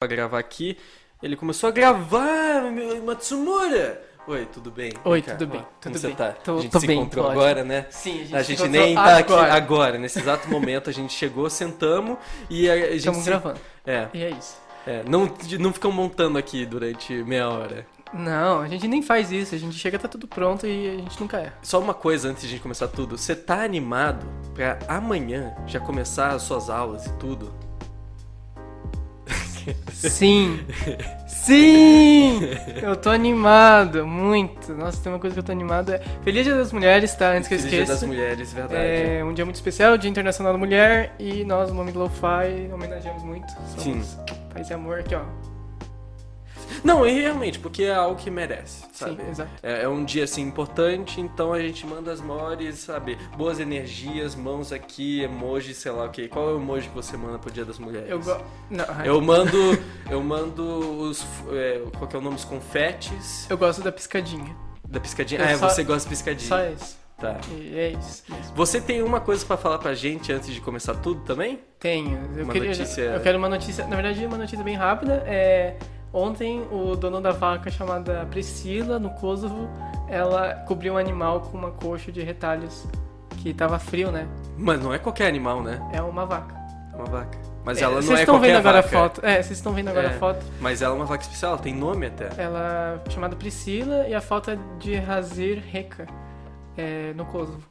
pra gravar aqui. Ele começou a gravar, meu- Matsumura! Oi, tudo bem? Oi, tudo bem, ó, tudo Como você bem. tá? Tô- a gente tô se bem, encontrou agora, né? Sim, A gente se nem encontrou tá aqui agora. agora, nesse exato momento a gente chegou, sentamos e a, a gente Estamos se- gravando. É, E é isso. é, não, não ficam montando aqui durante meia hora. Não, a gente nem faz isso. A gente chega, tá tudo pronto e a gente nunca erra. Só uma coisa antes de a gente começar tudo. Você tá animado pra amanhã já começar as suas aulas e tudo? Sim! Sim! Eu tô animado, muito. Nossa, tem uma coisa que eu tô animado. É... Feliz Dia das Mulheres, tá? Antes que eu Feliz Dia esqueça. das Mulheres, verdade. É um dia muito especial, Dia Internacional da Mulher. E nós, no Momento Lo-Fi, homenageamos muito. Somos Sim. Paz e amor aqui, ó. Não, e realmente, porque é algo que merece, sabe? Sim, exato. É, é um dia assim importante, então a gente manda as maiores, sabe, boas energias, mãos aqui, emoji, sei lá o que. Qual é o emoji que você manda pro Dia das Mulheres? Eu gosto. Não, Eu mando, eu mando os, é, qual que é o nome, os confetes eu gosto da piscadinha. da piscadinha. Eu ah, só- você gosta de piscadinha. Só isso. Tá. É isso. mesmo. Você tem uma coisa pra falar pra gente antes de começar tudo também? Tenho. Eu, Uma queria, notícia- eu quero uma notícia. Na verdade, uma notícia bem rápida. É, ontem, o dono da vaca chamada Priscila, no Kosovo, ela cobriu um animal com uma coxa de retalhos que tava frio, né? Mas não é qualquer animal, né? É uma vaca. É uma vaca. Mas É, ela não vocês é estão qualquer vendo agora vaca. a foto. É, vocês estão vendo agora É. a foto. Mas ela é uma vaca especial, ela tem nome até. Ela é chamada Priscila e a foto é de Razir Reka, é, no Kosovo.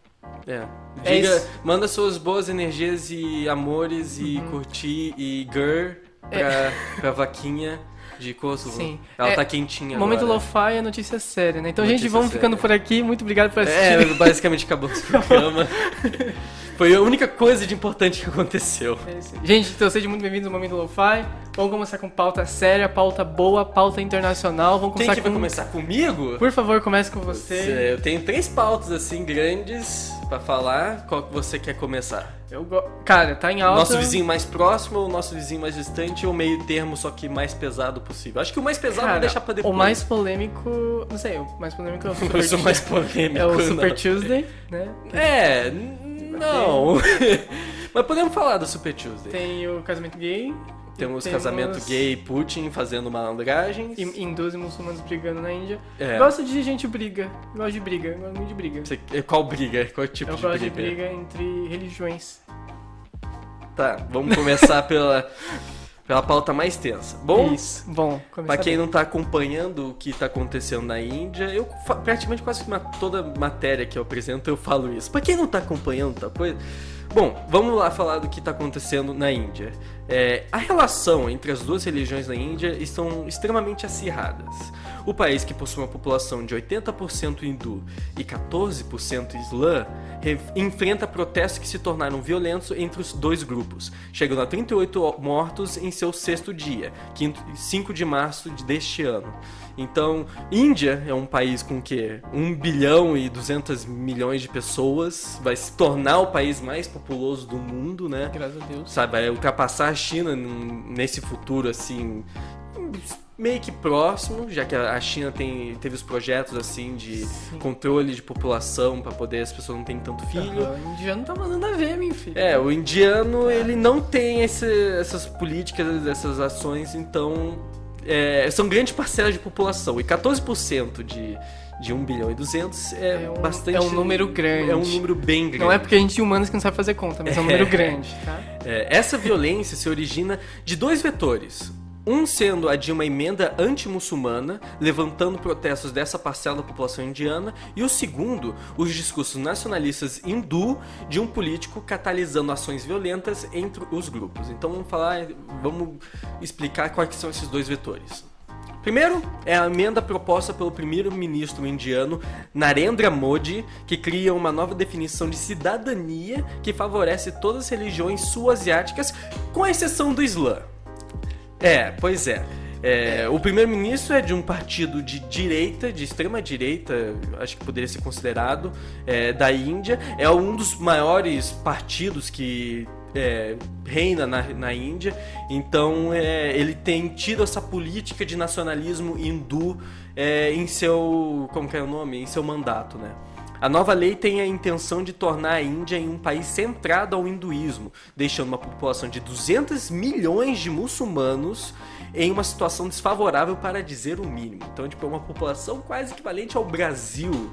É. É Diga, isso. manda suas boas energias e amores e Uhum. curtir e girl pra, pra vaquinha de Kosovo. Sim. Ela É, tá quentinha Momento. Lo-Fi é notícia séria, né? Então, Notícia gente, vamos séria. ficando por aqui. Muito obrigado por assistir. É, basicamente acabou o programa. Foi a única coisa de importante que aconteceu. É. Gente, então sejam muito bem-vindos ao Momento Lo-Fi. Vamos começar com pauta séria, pauta boa, pauta internacional. Vamos começar que vai com... começar comigo? Por favor, comece com você. Eu tenho três pautas assim grandes pra falar. Qual que você quer começar? Eu go... Cara, tá em alta. Nosso vizinho mais próximo ou nosso vizinho mais distante ou meio termo, só que mais pesado possível? Acho que o mais pesado Cara, vou deixar pra depois. O mais polêmico... Não sei, o mais polêmico é o Super, Eu sou mais polêmico. é o não. Super Tuesday, né? É, não. Mas podemos falar do Super Tuesday. Tem o casamento gay. Temos, temos- casamento gay Putin fazendo malandragens. E hindus e muçulmanos brigando na Índia. É. Gosto de gente briga. Gosto de briga. Gosto muito de briga. Você- Qual briga? Qual tipo Eu de gosto briga? de briga entre religiões. Tá, vamos começar pela, pela pauta mais tensa. Bom, Isso. Bom, Pra quem bem. não tá acompanhando o que tá acontecendo na Índia, eu praticamente quase toda matéria que eu apresento eu falo isso. Pra quem não tá acompanhando tal coisa. Bom, vamos lá falar do que tá acontecendo na Índia. É, a relação entre as duas religiões na Índia estão extremamente acirradas. O país que possui uma população de 80% hindu e 14% islã re- enfrenta protestos que se tornaram violentos entre os dois grupos, chegando a 38 mortos em seu sexto dia, quinto- 5 de março de- deste ano. Então, Índia é um país com que 1 bilhão e 200 milhões de pessoas, vai se tornar o país mais populoso do mundo, né? Graças a Deus. sabe, vai ultrapassar a China nesse futuro assim meio que próximo, já que a China tem teve os projetos assim de controle de população para poder as pessoas não terem tanto filho. Aham, O indiano tá mandando a ver, meu filho. É, o indiano ele não tem esse- essas políticas, essas ações, então é, são grandes parcelas de população e 14% de de 1 bilhão e 200 é, É um- bastante é um número grande. É um número bem grande. Não é porque a gente é humanos que não sabe fazer conta, mas é um número grande, tá? É, essa violência se origina de dois vetores. Um sendo a de uma emenda anti-muçulmana, levantando protestos dessa parcela da população indiana, e o segundo, os discursos nacionalistas hindu de um político catalisando ações violentas entre os grupos. Então vamos falar, vamos explicar quais são esses dois vetores. Primeiro é a emenda proposta pelo primeiro-ministro indiano Narendra Modi, que cria uma nova definição de cidadania que favorece todas as religiões sul-asiáticas, com exceção do Islã. É, pois é. É, o primeiro-ministro é de um partido de direita, de extrema direita, acho que poderia ser considerado, é, da Índia. É um dos maiores partidos que é, reina na, na Índia. Então é, ele tem tido essa política de nacionalismo hindu é, em seu. Como que é o nome? Em seu mandato, né? A nova lei tem a intenção de tornar a Índia em um país centrado ao hinduísmo, deixando uma população de 200 milhões de muçulmanos em uma situação desfavorável para dizer o mínimo. Então, tipo, é uma população quase equivalente ao Brasil,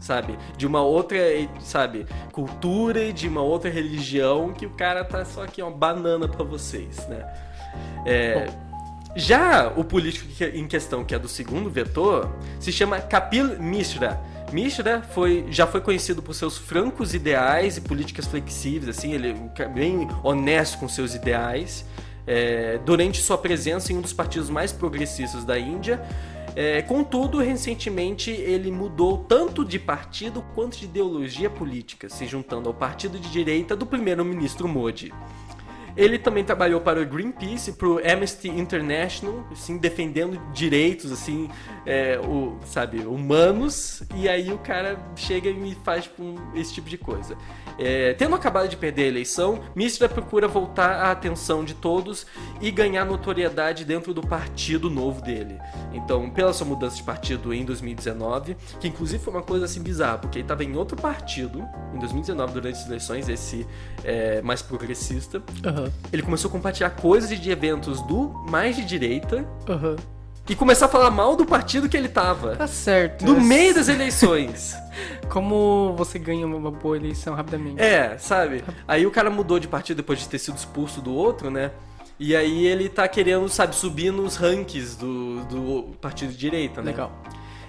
sabe? De uma outra, sabe, cultura e de uma outra religião que o cara tá só aqui, uma banana para vocês, né? É, já o político em questão, que é do segundo vetor, se chama Kapil Mishra. Mishra foi, já foi conhecido por seus francos ideais e políticas flexíveis, assim, ele é bem honesto com seus ideais. É, durante sua presença em um dos partidos mais progressistas da Índia, é, contudo, recentemente ele mudou tanto de partido quanto de ideologia política, se juntando ao partido de direita do primeiro-ministro Modi. Ele também trabalhou para o Greenpeace, para o Amnesty International, assim, defendendo direitos, assim, é, o, sabe, humanos. E aí o cara chega e me faz tipo, esse tipo de coisa. É, tendo acabado de perder a eleição, Mistra procura voltar a atenção de todos e ganhar notoriedade dentro do partido novo dele. Então, pela sua mudança de partido em 2019, que inclusive foi uma coisa assim bizarra, porque ele estava em outro partido em 2019 durante as eleições, esse é, mais progressista. Uhum. Ele começou a compartilhar coisas de eventos do mais de direita. Uhum e começar a falar mal do partido que ele tava. Tá certo. No é meio das eleições. Como você ganha uma boa eleição rapidamente. É, sabe? Aí o cara mudou de partido depois de ter sido expulso do outro, né? E aí ele tá querendo, sabe, subir nos rankings do, do partido de direita, né? Legal.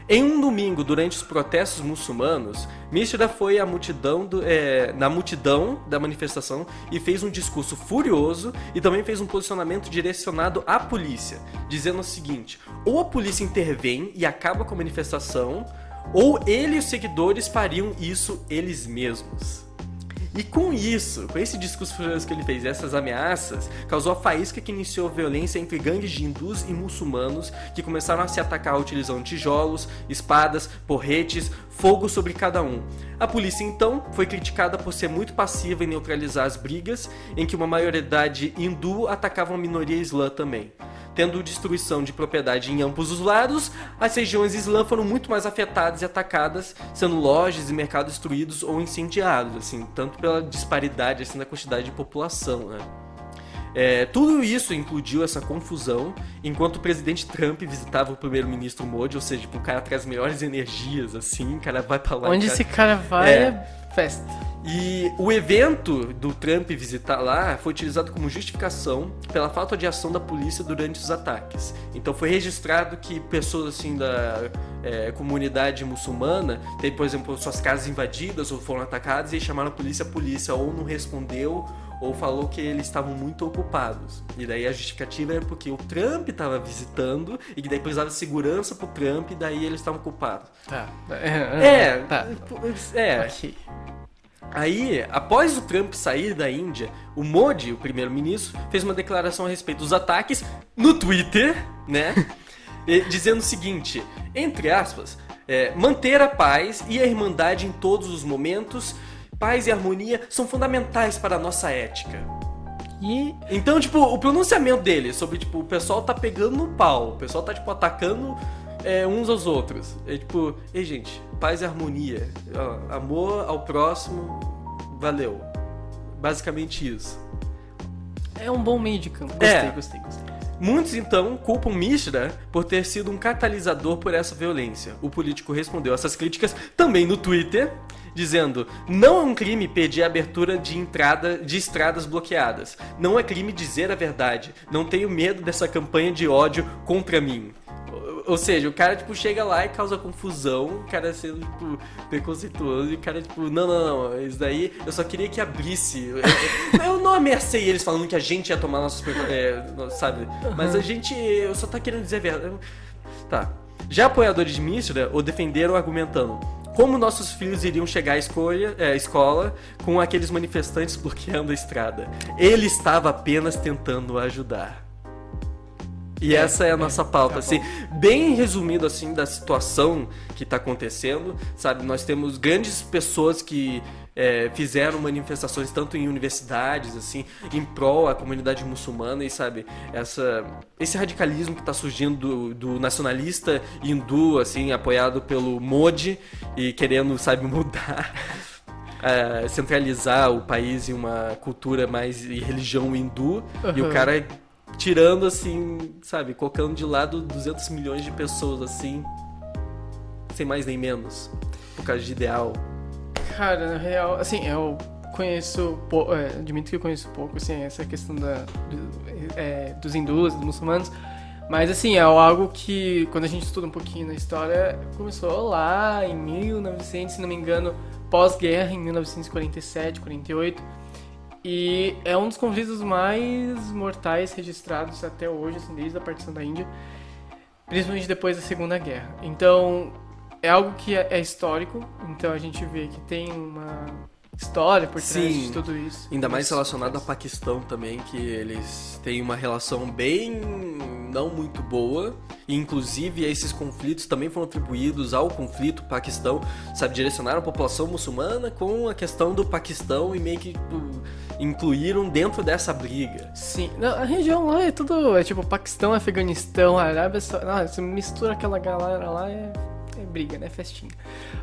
Em um domingo, durante os protestos muçulmanos, Mishra foi multidão é, na multidão da manifestação e fez um discurso furioso e também fez um posicionamento direcionado à polícia, dizendo o seguinte: ou a polícia intervém e acaba com a manifestação, ou ele e os seguidores fariam isso eles mesmos. E com isso, com esse discurso que ele fez, essas ameaças, causou a faísca que iniciou a violência entre gangues de hindus e muçulmanos que começaram a se atacar utilizando tijolos, espadas, porretes, fogo sobre cada um. A polícia então foi criticada por ser muito passiva em neutralizar as brigas, em que uma maioridade hindu atacava uma minoria islã também tendo destruição de propriedade em ambos os lados, as regiões islã foram muito mais afetadas e atacadas, sendo lojas e mercados destruídos ou incendiados, assim, tanto pela disparidade assim, na quantidade de população, né? É, tudo isso incluiu essa confusão enquanto o presidente Trump visitava o primeiro-ministro Modi, ou seja, tipo, o cara traz melhores energias, assim, o cara vai pra lá. Onde cara... esse cara vai é, é festa. E o evento do Trump visitar lá foi utilizado como justificação pela falta de ação da polícia durante os ataques. Então foi registrado que pessoas assim da é, comunidade muçulmana teve, por exemplo, suas casas invadidas ou foram atacadas e chamaram a polícia, a polícia ou não respondeu ou falou que eles estavam muito ocupados. E daí a justificativa é porque o Trump estava visitando e que daí precisava de segurança pro Trump e daí eles estavam ocupados. Tá. É, é, tá. é. Okay. Aí, após o Trump sair da Índia, o Modi, o primeiro-ministro, fez uma declaração a respeito dos ataques no Twitter, né? dizendo o seguinte, entre aspas, é, manter a paz e a irmandade em todos os momentos, paz e harmonia são fundamentais para a nossa ética. E então, tipo, o pronunciamento dele sobre, tipo, o pessoal tá pegando no pau, o pessoal tá, tipo, atacando é, uns aos outros. É tipo, ei gente, paz e harmonia. Ó, amor ao próximo, valeu. Basicamente isso. É um bom meio de campo. Gostei, é. gostei, gostei. Muitos então culpam Mishra por ter sido um catalisador por essa violência. O político respondeu essas críticas também no Twitter, dizendo: "Não é um crime pedir a abertura de entrada de estradas bloqueadas. Não é crime dizer a verdade. Não tenho medo dessa campanha de ódio contra mim." Ou seja, o cara, tipo, chega lá e causa confusão, o cara sendo, tipo, preconceituoso, e o cara, tipo, não, não, não, isso daí eu só queria que abrisse. Eu, eu não ameacei eles falando que a gente ia tomar nossos. É, sabe? Mas a gente. Eu só tá querendo dizer a verdade. Tá. Já apoiadores de Mistura o defenderam argumentando como nossos filhos iriam chegar à escolha, é, escola com aqueles manifestantes bloqueando a estrada. Ele estava apenas tentando ajudar. E É, essa é a é, nossa pauta, tá assim, bem resumido assim da situação que está acontecendo, sabe? Nós temos grandes pessoas que é, fizeram manifestações tanto em universidades, assim, em prol à comunidade muçulmana e sabe essa esse radicalismo que está surgindo do, do nacionalista hindu, assim, apoiado pelo Modi e querendo, sabe, mudar é, centralizar o país em uma cultura mais e religião hindu e o cara tirando assim, sabe, colocando de lado 200 milhões de pessoas assim, sem mais nem menos, por causa de ideal. Cara, na real, assim, eu conheço, pou- é, admito que eu conheço pouco, assim, essa questão da, do- é, dos hindus, dos muçulmanos, mas, assim, é algo que, quando a gente estuda um pouquinho na história, começou lá em 1900, se não me engano, pós-guerra, em 1947, 48, e é um dos conflitos mais mortais registrados até hoje, assim, desde a partição da Índia, principalmente depois da Segunda Guerra. Então, é algo que é, é histórico, então a gente vê que tem uma história por trás Sim. de tudo isso. Ainda mais relacionado ao Paquistão também, que eles têm uma relação bem não muito boa. E, inclusive, esses conflitos também foram atribuídos ao conflito Paquistão, sabe, direcionaram a população muçulmana com a questão do Paquistão e meio que tipo, incluíram dentro dessa briga. Sim, não, a região lá é tudo, é tipo Paquistão, Afeganistão, Arábia Saudita, ah, você mistura aquela galera lá, é, é briga, né, festinha.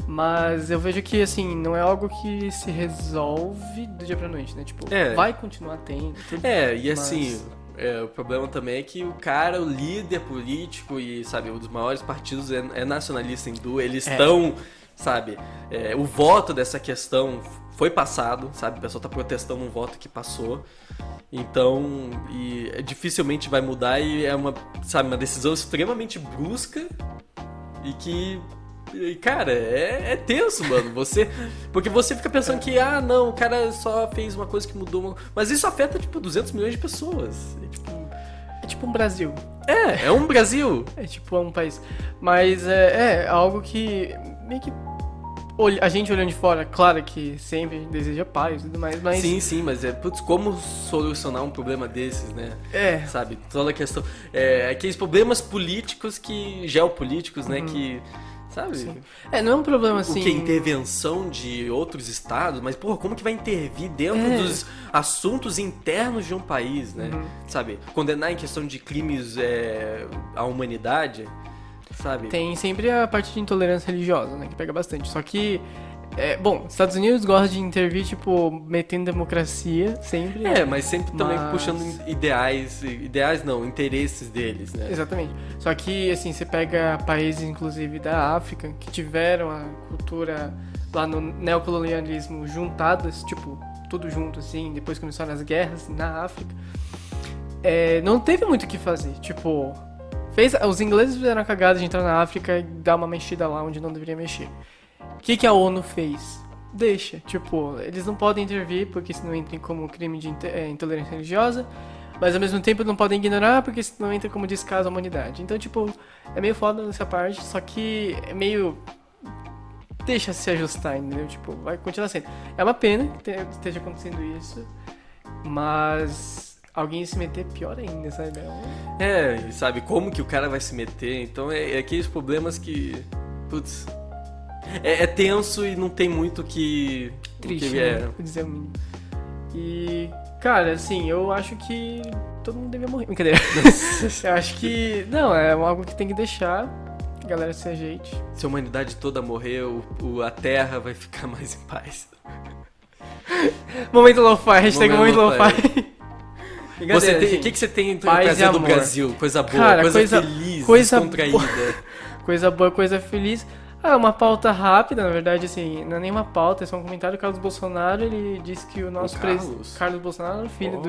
Mas eu vejo que, assim, não é algo que se resolve do dia pra noite, né, tipo, É. vai continuar tendo. tudo, É, e mas- assim, é, o problema também é que o cara, o líder político e, sabe, um dos maiores partidos é, é nacionalista hindu, eles É. estão, sabe, é, o voto dessa questão foi passado, sabe, a pessoa tá protestando um voto que passou, então, e é, dificilmente vai mudar e é uma, sabe, uma decisão extremamente brusca e que Cara, é, é tenso, mano. Você. Porque você fica pensando que, ah, não, o cara só fez uma coisa que mudou. Uma... Mas isso afeta, tipo, 200 milhões de pessoas. É, tipo, É tipo um Brasil, é, é um Brasil. é tipo um país. Mas é, é algo que meio que a gente olhando de fora, claro que sempre deseja paz e tudo mais, mas Sim, sim, mas é, putz, como solucionar um problema desses, né? é, Sabe? Toda a questão. É, aqueles problemas políticos que. geopolíticos, né? Uhum. Que. Sabe? Sim. é, não é um problema assim. O que? Intervenção de outros estados? Mas, porra, como que vai intervir dentro É. dos assuntos internos de um país, né? Uhum. Sabe? Condenar em questão de crimes é, à humanidade, sabe? Tem sempre a parte de intolerância religiosa, né? Que pega bastante. Só que, é, bom, Estados Unidos gosta de intervir, tipo, metendo democracia sempre. É, mas sempre também Mas- puxando ideais, ideais não, interesses deles, né? Exatamente. Só que, assim, você pega países, inclusive, da África, que tiveram a cultura lá no neocolonialismo juntadas, tipo, tudo junto, assim, depois começaram as guerras na África. É, não teve muito o que fazer. Tipo, fez, os ingleses fizeram a cagada de entrar na África e dar uma mexida lá onde não deveria mexer. O que, que a ONU fez? Deixa. Tipo, eles não podem intervir porque senão entra como crime de é, intolerância religiosa. Mas ao mesmo tempo não podem ignorar porque senão entra como descaso à humanidade. Então, tipo, é meio foda nessa parte, só que é meio. Deixa se ajustar, entendeu? Tipo, vai continuar sendo. É uma pena que te- esteja acontecendo isso, mas alguém se meter pior ainda, sabe? É um- É, sabe como que o cara vai se meter? Então é, é aqueles problemas que. Putz. É, é tenso e não tem muito que. triste, que né? é. Vou dizer o mínimo. E, cara, assim, eu acho que todo mundo devia morrer. Brincadeira. eu acho que. Não, é algo que tem que deixar. A galera se ajeite. Se a humanidade toda morrer, o, o- a Terra vai ficar mais em paz. Momento lo-fi, hashtag momento Momento lo-fi. Você tem, assim, o que, que você tem pra trazer do. Brasil? Coisa boa, Cara, coisa, coisa- feliz, coisa descontraída. Coisa boa, coisa feliz. Ah, uma pauta rápida, na verdade, assim, não é nem uma pauta, é só um comentário. O Carlos Bolsonaro, ele disse que o nosso presidente. Carlos? Bolsonaro, filho Oh.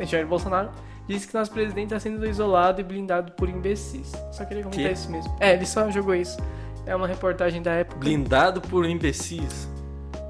do Jair Bolsonaro, disse que nosso presidente está sendo isolado e blindado por imbecis. Só queria comentar Que? isso mesmo. É, ele só jogou isso. É uma reportagem da época. Blindado por imbecis.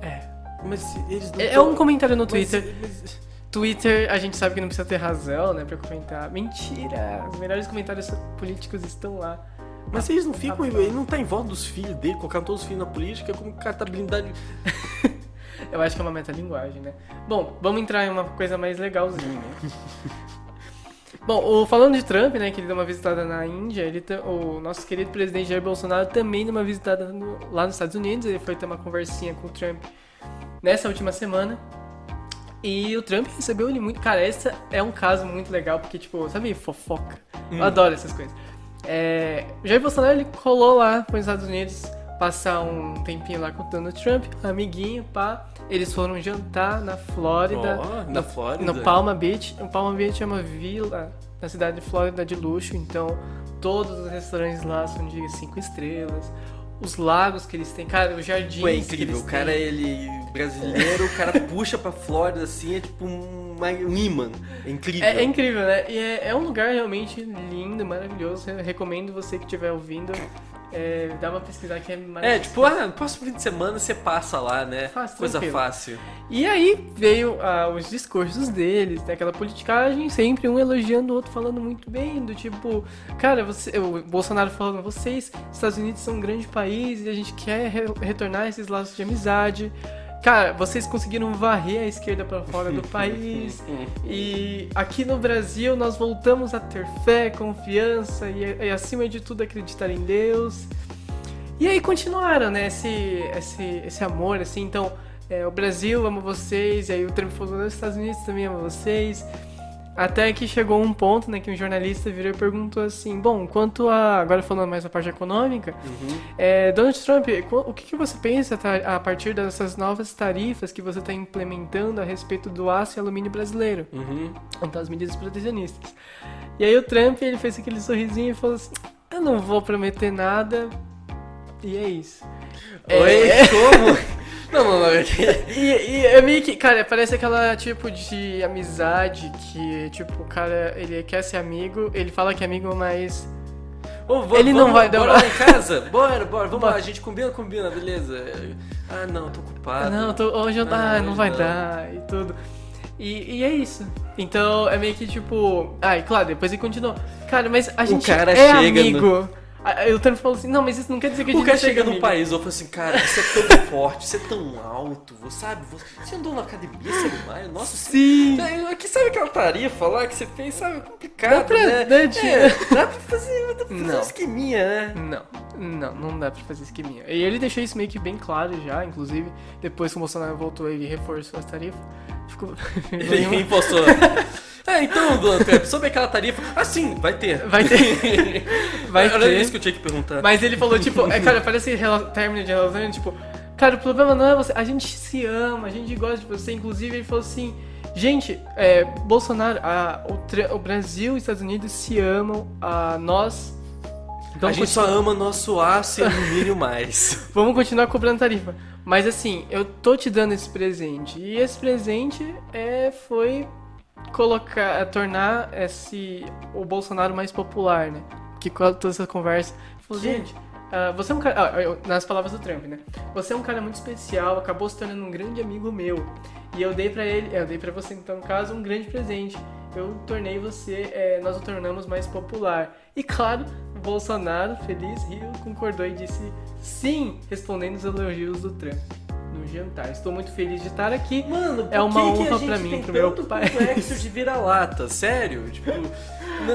É. Mas eles não É, é tão- um comentário no Mas- Twitter. mas- Twitter, a gente sabe que não precisa ter razão, né, pra comentar. Mentira! Os melhores comentários políticos estão lá. Mas eles não ficam. Ele não tá em volta dos filhos dele, colocando todos os filhos na política, como o cara tá blindado. Eu acho que é uma metalinguagem, né? Bom, vamos entrar em uma coisa mais legalzinha. Bom, o, falando de Trump, né, que ele deu uma visitada na Índia, ele, o nosso querido presidente Jair Bolsonaro também deu uma visitada no, lá nos Estados Unidos, ele foi ter uma conversinha com o Trump nessa última semana. E o Trump recebeu ele muito. Cara, esse é um caso muito legal, porque, tipo, sabe, fofoca. Hum. Eu adoro essas coisas. É, Jair Bolsonaro ele colou lá para os Estados Unidos passar um tempinho lá com o Donald Trump, amiguinho, pá. Eles foram jantar na Flórida. Oh, na Flórida? No Palma Beach. O Palma Beach é uma vila na cidade de Flórida de luxo, então todos os restaurantes lá são de cinco estrelas os lagos que eles têm, cara, os jardins. é incrível, o cara, têm. ele brasileiro, o cara puxa pra Flórida assim, é tipo um, um imã. É incrível. É, é incrível, né? E é, é, um lugar realmente lindo, maravilhoso. Eu recomendo você que estiver ouvindo é, dá uma pesquisar que é maravilhoso. É, tipo, ah, no próximo fim de semana você passa lá, né? Fácil, Coisa tranquilo. fácil. E aí veio ah, os discursos deles, né? aquela politicagem, sempre um elogiando o outro, falando muito bem, do tipo, cara, você, o Bolsonaro falando, vocês, Estados Unidos são um grande país e a gente quer re retornar esses laços de amizade. Cara, vocês conseguiram varrer a esquerda para fora do país. e aqui no Brasil nós voltamos a ter fé, confiança e, e acima de tudo acreditar em Deus. E aí continuaram, né? Esse, esse, esse amor, assim. Então, é, o Brasil ama vocês. E aí o Trump falou: os Estados Unidos também ama vocês. Até que chegou um ponto, né, que um jornalista virou e perguntou assim, bom, quanto a, agora falando mais da parte econômica, uhum. é, Donald Trump, o que, que você pensa tá, a partir dessas novas tarifas que você está implementando a respeito do aço e alumínio brasileiro? Uhum. Então, as medidas protecionistas. E aí o Trump, ele fez aquele sorrisinho e falou assim, eu não vou prometer nada, e é isso. Oi, é... como? Não, não, não. e, e é meio que, cara, parece aquela tipo de amizade que, tipo, o cara, ele quer ser amigo, ele fala que é amigo, mas. Ô, vamos, ele não vai dar Bora lá em casa? Bora, bora, vamos bora. lá, a gente combina, combina, beleza. Ah, não, tô ocupado. Não, tô, hoje eu, ah, ah não vai não. dar e tudo. E, e, é isso. Então é meio que tipo. Ah, e claro, depois ele continua. Cara, mas a gente é amigo. No... Aí o Trump falou assim, não, mas isso não quer dizer que a gente O cara chega no país e fala assim, cara, você é tão forte, você é tão alto, você sabe, você andou na academia, você é Nossa, Sim. Você, aqui sabe aquela tarefa lá que você fez, sabe, é complicado, dá pra, né? Dá, é, dá pra fazer, dá pra fazer não. um esqueminha, né? Não, não, não dá pra fazer esqueminha. E ele deixou isso meio que bem claro já, inclusive, depois que o Bolsonaro voltou, ele reforçou as tarifas. Ficou... ele impostou. É, então, Duan, sobre aquela tarifa. Ah, sim, vai ter. Vai ter. Vai Era ter. isso que eu tinha que perguntar. Mas ele falou, tipo, é, cara, parece término de relacionamento, tipo, cara, o problema não é você. A gente se ama, a gente gosta de você. Inclusive, ele falou assim. Gente, é, Bolsonaro, a, o, o, Brasil e os Estados Unidos se amam, a, nós. Então, a gente só ama nosso aço e alumínio mais. Vamos continuar cobrando tarifa. Mas assim, eu tô te dando esse presente. E esse presente é, foi colocar, tornar esse o Bolsonaro mais popular, né? Que com toda essa conversa, falou, gente, uh, você é um cara, ah, nas palavras do Trump, né? Você é um cara muito especial, acabou se tornando um grande amigo meu. E eu dei para ele, eu dei para você então, no caso, um grande presente. Eu tornei você, é, nós o tornamos mais popular. E claro, o Bolsonaro, feliz, riu, concordou e disse sim, respondendo os elogios do Trump no jantar. Estou muito feliz de estar aqui. Mano, é uma honra para mim, pro meu pai. complexo de vira-lata, sério? Tipo,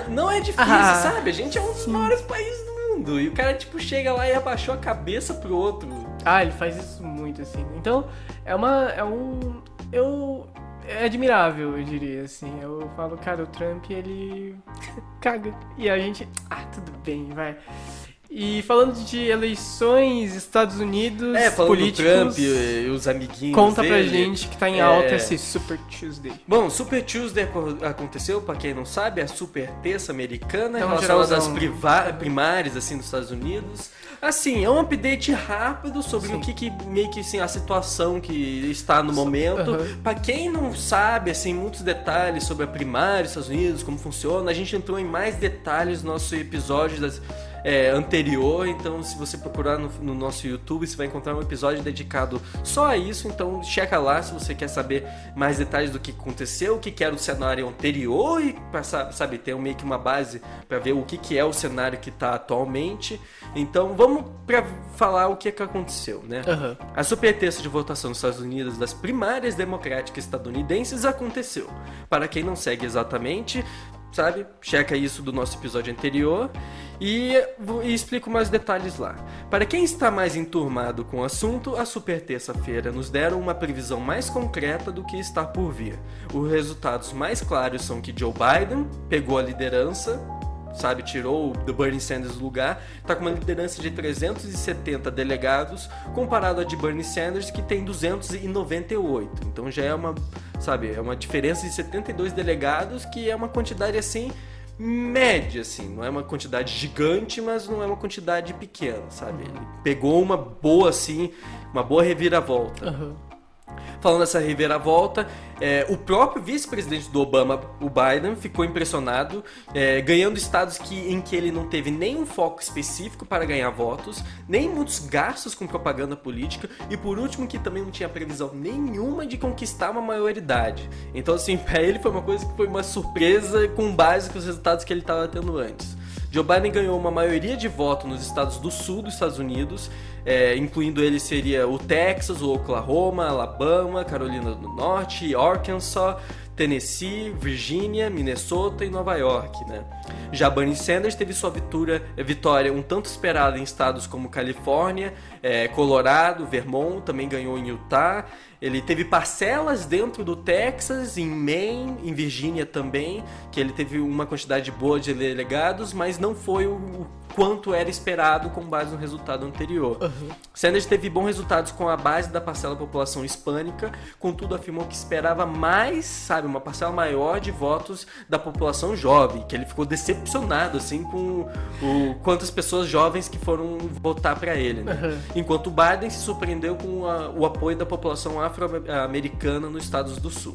não é difícil, ah, sabe? A gente é um dos maiores países do mundo. E o cara, tipo, chega lá e abaixou a cabeça pro outro. Ah, ele faz isso muito, assim. Então, é uma. É um. Eu. É admirável, eu diria, assim. Eu falo, cara, o Trump, ele. caga. E a gente. Ah, tudo bem, vai. E falando de eleições, Estados Unidos, é, falando políticos, Trump e os amiguinhos Conta dele, pra gente que tá em alta é... esse Super Tuesday. Bom, Super Tuesday aconteceu, pra quem não sabe, é a super terça americana então, relacionada às primárias assim dos Estados Unidos. Assim, é um update rápido sobre Sim. o que, que, meio que assim, a situação que está no momento. Uhum. Para quem não sabe, assim, muitos detalhes sobre a primária dos Estados Unidos, como funciona, a gente entrou em mais detalhes no nosso episódio das é, anterior, então se você procurar no, no, nosso YouTube, você vai encontrar um episódio dedicado só a isso, então checa lá se você quer saber mais detalhes do que aconteceu, o que, que era o cenário anterior e para sabe, ter meio que uma base para ver o que, que é o cenário que está atualmente. Então vamos para falar o que, que aconteceu, né? Uhum. A superterça de votação nos Estados Unidos das primárias democráticas estadunidenses aconteceu. Para quem não segue exatamente, sabe? Checa isso do nosso episódio anterior e, e explico mais detalhes lá. Para quem está mais enturmado com o assunto, a Super Terça-feira nos deram uma previsão mais concreta do que está por vir. Os resultados mais claros são que Joe Biden pegou a liderança sabe, tirou o Bernie Sanders do lugar, está com uma liderança de 370 delegados, comparado a de Bernie Sanders que tem 298. Então já é uma, sabe, é uma diferença de 72 delegados, que é uma quantidade assim média, assim, não é uma quantidade gigante, mas não é uma quantidade pequena, sabe? Ele pegou uma boa, assim, uma boa reviravolta. Uhum. Falando dessa reviravolta, é, o próprio vice-presidente do Obama, o Biden, ficou impressionado, é, ganhando estados que, em que ele não teve nenhum foco específico para ganhar votos, nem muitos gastos com propaganda política, e por último, que também não tinha previsão nenhuma de conquistar uma maioridade. Então, assim, para ele foi uma coisa que foi uma surpresa com base nos resultados que ele estava tendo antes. Joe Biden ganhou uma maioria de votos nos estados do sul dos Estados Unidos, é, incluindo ele seria o Texas, o Oklahoma, Alabama, Carolina do Norte, Arkansas, Tennessee, Virgínia, Minnesota e Nova York. Né? Já Bernie Sanders teve sua vitória, vitória um tanto esperada em estados como Califórnia, é, Colorado, Vermont, também ganhou em Utah ele teve parcelas dentro do Texas, em Maine, em Virgínia também, que ele teve uma quantidade boa de delegados, mas não foi o quanto era esperado com base no resultado anterior. Uhum. Sanders teve bons resultados com a base da parcela da população hispânica, contudo afirmou que esperava mais, sabe, uma parcela maior de votos da população jovem, que ele ficou decepcionado assim com o quantas pessoas jovens que foram votar para ele, né? uhum. Enquanto Biden se surpreendeu com a, o apoio da população afro-americana nos Estados do Sul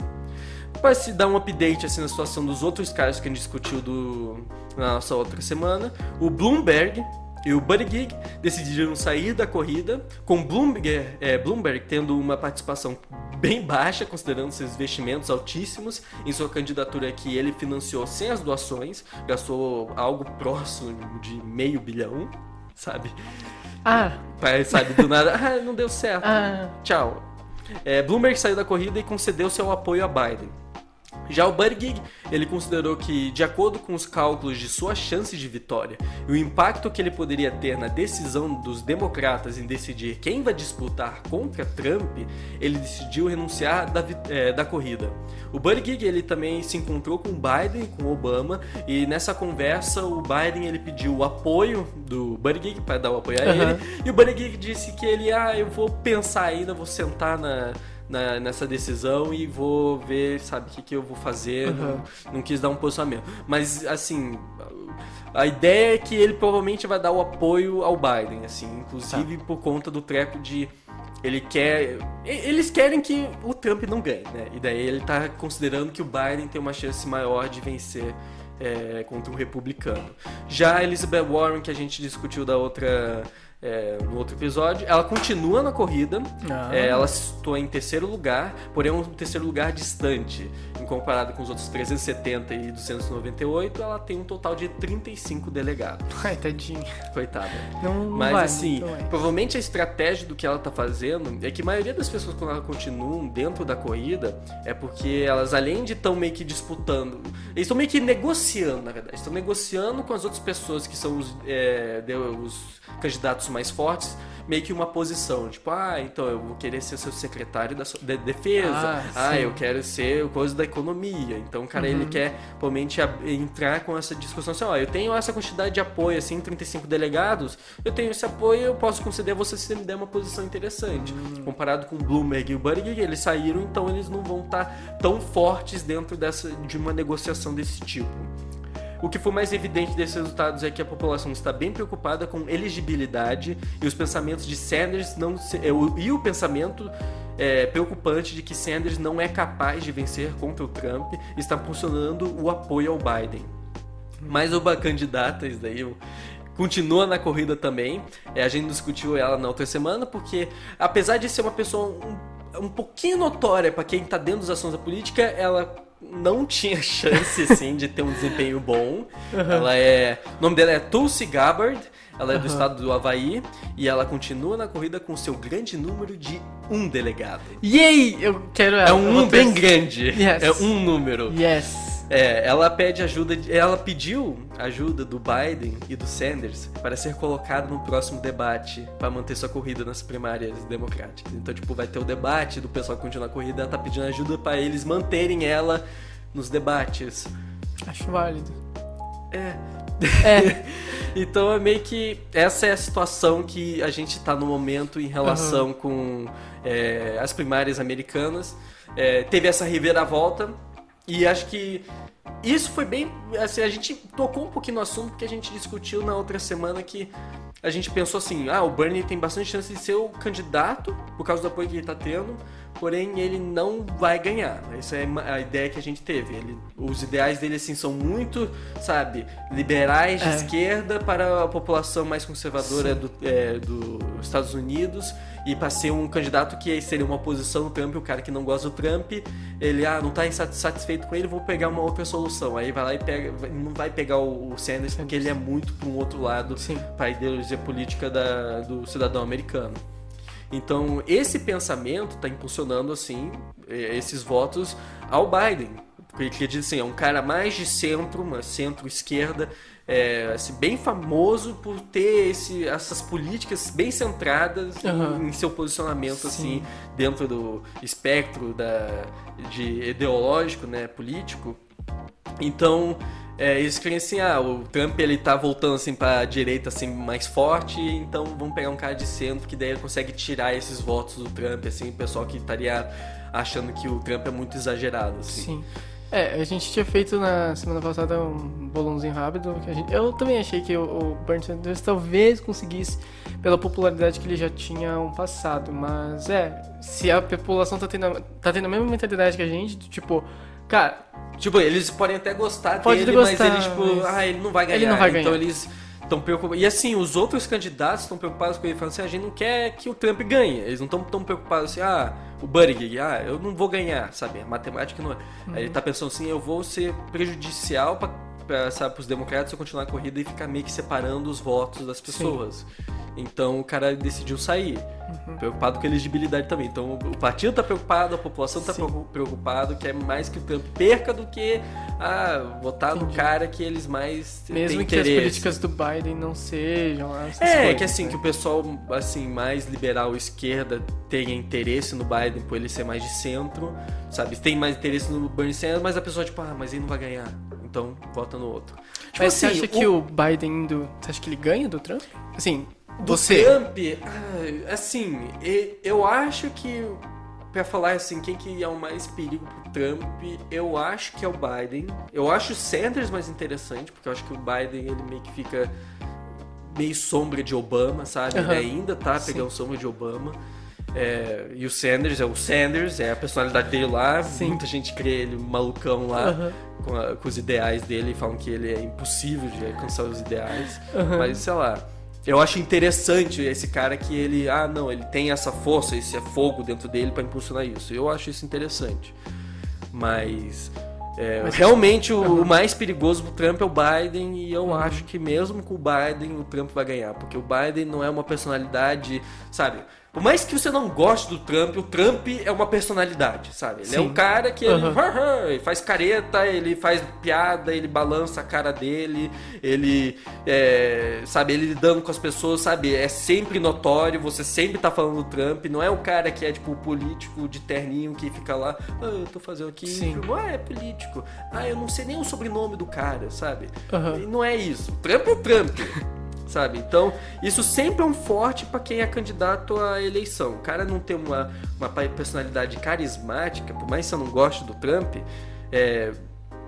para se dar um update assim, na situação dos outros caras que a gente discutiu do, na nossa outra semana, o Bloomberg e o Buddy Gig decidiram sair da corrida, com Bloomberg, é, Bloomberg tendo uma participação bem baixa, considerando seus investimentos altíssimos em sua candidatura que ele financiou sem as doações, gastou algo próximo de meio bilhão, sabe? Ah! Pai, sabe, do nada, ah, não deu certo, ah. tchau. É, Bloomberg saiu da corrida e concedeu seu apoio a Biden. Já o Buttigieg, ele considerou que, de acordo com os cálculos de sua chance de vitória e o impacto que ele poderia ter na decisão dos democratas em decidir quem vai disputar contra Trump, ele decidiu renunciar da, é, da corrida. O Buttigieg, ele também se encontrou com Biden, com Obama, e nessa conversa o Biden ele pediu o apoio do Buttigieg para dar o apoio a uhum. ele, e o Buttigieg disse que ele, ah, eu vou pensar ainda, vou sentar na na, nessa decisão e vou ver, sabe, o que, que eu vou fazer. Uhum. Não, não quis dar um posicionamento. Mas, assim, a ideia é que ele provavelmente vai dar o apoio ao Biden, assim, inclusive tá. por conta do treco de ele quer. Eles querem que o Trump não ganhe, né? E daí ele tá considerando que o Biden tem uma chance maior de vencer é, contra o republicano. Já a Elizabeth Warren, que a gente discutiu da outra é, no outro episódio. Ela continua na corrida, ah. é, ela estou em terceiro lugar, porém é um terceiro lugar distante. Em comparado com os outros 370 e 298, ela tem um total de 35 delegados. Ai, tadinha. Coitada. Não, não Mas vai, assim, provavelmente a estratégia do que ela está fazendo é que a maioria das pessoas, quando elas continuam dentro da corrida, é porque elas, além de estão meio que disputando, eles estão meio que negociando, na verdade. Estão negociando com as outras pessoas que são os, é, os candidatos mais fortes, meio que uma posição, tipo, ah, então eu vou querer ser seu secretário da, de defesa, ah, ah eu quero ser coisa da economia. Então, cara, uhum. ele quer realmente entrar com essa discussão assim, ó, eu tenho essa quantidade de apoio, assim, 35 delegados, eu tenho esse apoio, eu posso conceder a você se você me der uma posição interessante. Uhum. Comparado com o Bloomberg e o Buttigieg, eles saíram, então eles não vão estar tá tão fortes dentro dessa de uma negociação desse tipo. O que foi mais evidente desses resultados é que a população está bem preocupada com elegibilidade e os pensamentos de Sanders não se, é, e o pensamento é, preocupante de que Sanders não é capaz de vencer contra o Trump está funcionando o apoio ao Biden. Mas uma candidata, isso daí continua na corrida também. É, a gente discutiu ela na outra semana porque, apesar de ser uma pessoa um, um pouquinho notória para quem está dentro das ações da política, ela não tinha chance, assim, de ter um desempenho bom. Uhum. Ela é. O nome dela é Tulsi Gabbard. Ela é do uhum. estado do Havaí e ela continua na corrida com seu grande número de um delegado. Yay! Eu quero ela. É um um bem grande. Yes. É um número. Yes. É, ela pede ajuda, ela pediu ajuda do Biden e do Sanders para ser colocado no próximo debate para manter sua corrida nas primárias democráticas. Então, tipo, vai ter o debate do pessoal que continua a corrida, ela tá pedindo ajuda para eles manterem ela nos debates. Acho válido. É. É. Então é meio que essa é a situação que a gente tá no momento em relação com é, as primárias americanas. É, teve essa reviravolta e acho que isso foi bem. Assim, a gente tocou um pouquinho no assunto porque a gente discutiu na outra semana que a gente pensou assim: ah, o Bernie tem bastante chance de ser o candidato por causa do apoio que ele tá tendo, porém ele não vai ganhar. Essa é a ideia que a gente teve. Ele, os ideais dele assim são muito, sabe, liberais de É. esquerda para a população mais conservadora do, é, dos Estados Unidos e para ser um candidato que seria uma oposição ao Trump, o cara que não gosta do Trump, ele ah, não tá insatisfeito com ele, vou pegar uma outra solução. Aí vai lá e pega, não vai pegar o, o Sanders porque ele é muito para um outro lado Sim. para a ideologia política da- do cidadão americano. Então, esse pensamento está impulsionando, assim, eh, esses votos ao Biden. Porque ele diz assim, é um cara mais de centro, uma centro-esquerda, é, assim, bem famoso por ter esse, essas políticas bem centradas em- Aham. em, seu posicionamento, assim, Sim. dentro do espectro da, de ideológico, né, político. Então, é, eles creem assim, ah, o Trump ele tá voltando assim pra direita assim mais forte, então vamos pegar um cara de centro que daí ele consegue tirar esses votos do Trump, assim, o pessoal que estaria achando que o Trump é muito exagerado, assim. Sim. É, a gente tinha feito na semana passada um bolãozinho rápido. Que a gente, eu também achei que o, o Bernie Sanders talvez conseguisse, pela popularidade que ele já tinha um passado. Mas é, se a população tá tendo, tá tendo a mesma mentalidade que a gente, tipo, cara, Tipo, eles podem até gostar Pode dele, gostar, mas ele, tipo, mas ah, ele não vai ganhar. ele não vai Então ganhar. eles estão preocupados. E assim, os outros candidatos estão preocupados com ele, falando assim, a gente não quer que o Trump ganhe. Eles não estão tão preocupados assim, ah, o Buttigieg, ah, eu não vou ganhar, sabe? A matemática não é. Aí ele tá pensando assim, eu vou ser prejudicial pra, sabe, pros democratas continuar a corrida e ficar meio que separando os votos das pessoas. Então o cara decidiu sair. Uhum. Preocupado com a elegibilidade também. Então o partido tá preocupado, a população tá Sim. preocupado, que é mais que o Trump perca do que ah, votar no Entendi. cara que eles mais mesmo que as interesse. políticas do Biden não sejam essas É, coisas, que assim, né? que o pessoal assim, mais liberal esquerda tenha interesse no Biden por ele ser mais de centro, sabe? Tem mais interesse no Bernie Sanders, mas a pessoa, tipo, ah, mas ele não vai ganhar. Então, vota no outro. Tipo Mas você assim, acha que o Biden indo. Você acha que ele ganha do Trump? Assim, Do você. Trump, ah, assim, eu acho que, pra falar assim, quem que é o mais perigo pro Trump, eu acho que é o Biden. Eu acho o Sanders mais interessante, porque eu acho que o Biden, ele meio que fica meio sombra de Obama, sabe? Aham. Ele ainda tá pegando sombra de Obama. É, e o Sanders é o Sanders, é a personalidade dele lá. Sim. Muita gente crê ele malucão lá Aham. com, a- com os ideais dele e falam que ele é impossível de alcançar os ideais. Aham. Mas sei lá. Eu acho interessante esse cara que ele, ah, não, ele tem essa força, esse fogo dentro dele pra impulsionar isso. Eu acho isso interessante. Mas, é, Mas- realmente o, o mais perigoso pro Trump é o Biden e eu acho que mesmo com o Biden o Trump vai ganhar, porque o Biden não é uma personalidade, sabe? Por mais que você não goste do Trump, o Trump é uma personalidade, sabe? Ele é Sim. um cara que ele, Aham. ele faz careta, ele faz piada, ele balança a cara dele, ele, é, sabe, ele lidando com as pessoas, sabe? É sempre notório, você sempre tá falando do Trump, não é o cara que é tipo o político de terninho que fica lá, ah, eu tô fazendo aqui, Sim. ah, é político, ah, eu não sei nem o sobrenome do cara, sabe? E não é isso. Trump é o Trump. Sabe? Então, isso sempre é um forte pra quem é candidato à eleição. O cara não tem uma, uma personalidade carismática, por mais que você não goste do Trump, é,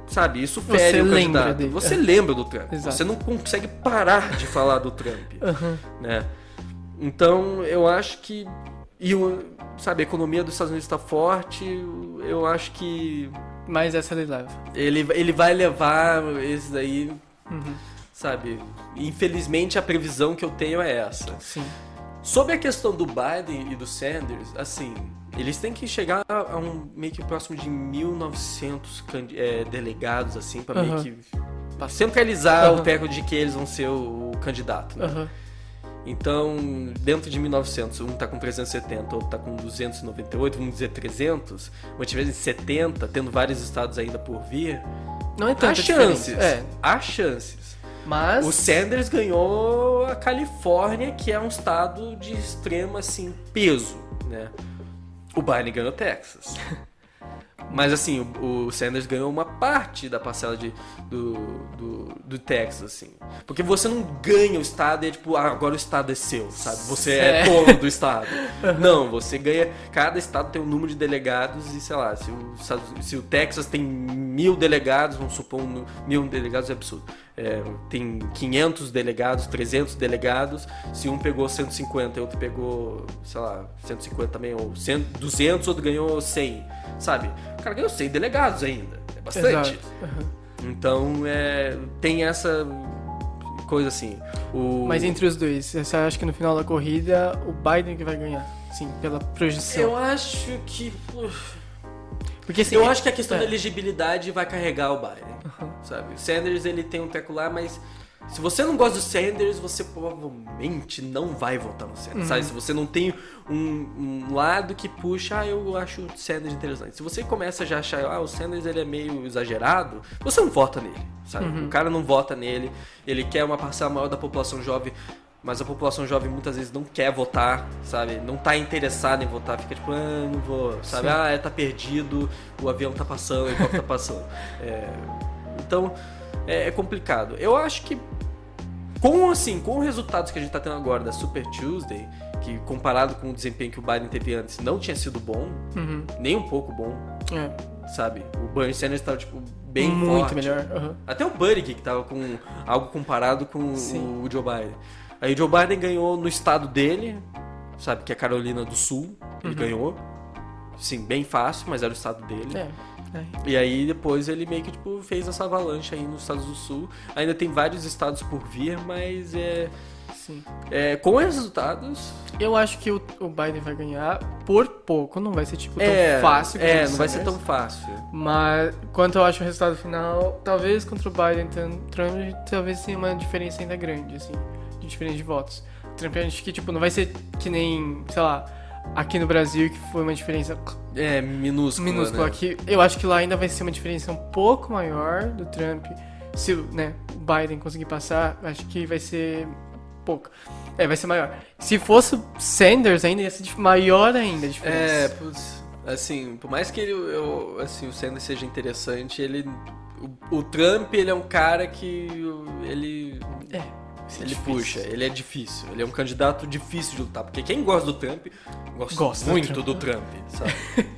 sabe? Isso Você fere o lembra candidato. dele. Você lembra do Trump. Exato. Você não consegue parar de falar do Trump, Aham. né? Então, eu acho que e o, sabe, a economia dos Estados Unidos está forte, eu acho que Mas essa ele leva. ele, ele vai levar esse daí Uhum. Sabe? Infelizmente a previsão que eu tenho é essa. Sim. Sobre a questão do Biden e do Sanders, assim, eles têm que chegar a um meio que próximo de 1900 candi- é, delegados, assim, pra meio que pra centralizar o teco de que eles vão ser o, o candidato, né? Então, dentro de 1900, um tá com 370, outro tá com 298, vamos dizer 300, mantiver em 70, tendo vários estados ainda por vir, Não é Há tanta chances. diferença. É, Há chances. Mas... O Sanders ganhou a Califórnia, que é um estado de extremo assim peso, né? O Biden ganhou Texas. Mas assim, o, o Sanders ganhou uma parte da parcela de, do, do, do Texas, assim. Porque você não ganha o estado e é tipo, ah, agora o estado é seu, sabe? Você é Certo. dono do estado. Não, você ganha. Cada estado tem um número de delegados e sei lá, se o, se o Texas tem mil delegados, vamos supor, um, mil delegados é absurdo. É, tem 500 delegados, 300 delegados. Se um pegou 150 e outro pegou, sei lá, 150 também, ou 100, 200, outro ganhou 100, sabe? O cara ganhou 100 delegados ainda. É bastante. Exato. Aham. Então, é, tem essa coisa assim. O... Mas entre os dois, você acha que no final da corrida o Biden que vai ganhar? Sim, pela projeção. Eu acho que. Porque assim, Eu acho que a questão é. da elegibilidade vai carregar o Biden. Sabe? O Sanders ele tem um teco lá, mas se você não gosta do Sanders, você provavelmente não vai votar no Sanders. Sabe? Se você não tem um, um lado que puxa, ah, eu acho o Sanders interessante. Se você começa já a achar, ah, o Sanders ele é meio exagerado, você não vota nele. Sabe? O cara não vota nele, ele quer uma parcela maior da população jovem. Mas a população jovem muitas vezes não quer votar, sabe? Não tá interessada em votar, fica tipo, ah, não vou, sabe? Sim. Ah, é, tá perdido, o avião tá passando, o helicóptero tá passando. É, então, é, é complicado. Eu acho que com assim, com os resultados que a gente tá tendo agora da Super Tuesday, que comparado com o desempenho que o Biden teve antes, não tinha sido bom, Uhum. nem um pouco bom, É, sabe? O Bernie Sanders tava tipo bem muito forte. melhor. aham. Até o Buttigieg que tava com algo comparado com Sim. o Joe Biden. Aí o Joe Biden ganhou no estado dele, sabe, que é Carolina do Sul. Ele Uhum. ganhou. Sim, bem fácil, mas era o estado dele. É, é. E aí depois ele meio que tipo, fez essa avalanche aí nos Estados do Sul. Ainda tem vários estados por vir, mas é, Sim. é com os resultados. Eu acho que o, o Biden vai ganhar por pouco, não vai ser tipo tão é fácil. É, não vai ser Sanders. tão fácil. Mas quanto eu acho o resultado final, talvez contra o Biden Trump, talvez tenha uma diferença ainda grande, assim, diferença de votos. Trump, acho que tipo, não vai ser que nem, sei lá, aqui no Brasil, que foi uma diferença É minúscula. minúscula né? aqui. Eu acho que lá ainda vai ser uma diferença um pouco maior do Trump. Se né, o Biden conseguir passar, acho que vai ser pouco. É, vai ser maior. Se fosse o Sanders, ainda ia ser maior ainda a diferença. É, putz, assim, por mais que ele, eu, assim, o Sanders seja interessante, ele, o, o Trump, ele é um cara que ele, É. ser ele difícil. puxa, ele é difícil, ele é um candidato difícil de lutar, porque quem gosta do Trump gosta, Gosta do muito Trump. do Trump, sabe?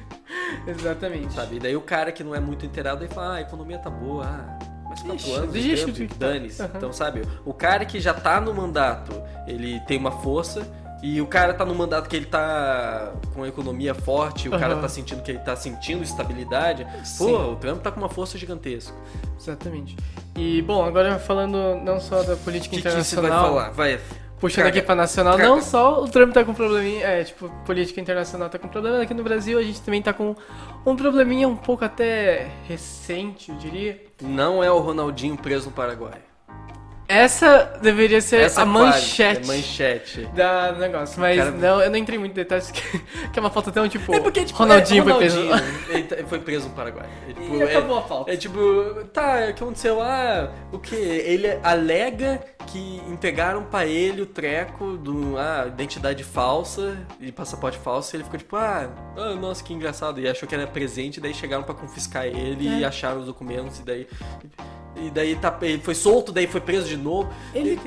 Exatamente. sabe? E daí o cara que não é muito inteirado aí fala, ah, a economia tá boa, ah, mais quatro Ixi, anos, deixa de dane-se. Aham. Então, sabe, o cara que já tá no mandato, ele tem uma força, e o cara tá no mandato que ele tá com a economia forte, o cara Aham. tá sentindo que ele tá sentindo estabilidade. Sim. Pô, o Trump tá com uma força gigantesca. Exatamente. E, bom, agora falando não só da política que, que você vai internacional, falar? Vai. puxando Caga. aqui pra nacional, Caga. não só o Trump tá com probleminha, é, tipo, política internacional tá com problema, aqui no Brasil a gente também tá com um probleminha um pouco até recente, eu diria. Não é o Ronaldinho preso no Paraguai. Essa deveria ser Essa a manchete. é manchete. Da negócio, mas Cara- não, eu não entrei muito em detalhes, que, que é uma falta tão tipo. É porque, tipo, Ronaldinho é, foi preso. Ronaldinho, ele tá- ele foi preso no Paraguai. É, tipo, E é- acabou a pauta. É tipo, tá, o que aconteceu? Ah, o que? Ele alega que entregaram pra ele o treco do ah, identidade falsa e passaporte falso. E ele ficou tipo, ah, ah, nossa, que engraçado. E achou que era presente, daí chegaram pra confiscar ele e É. acharam os documentos. E daí. E daí tá, ele foi solto, daí foi preso de novo. Ele-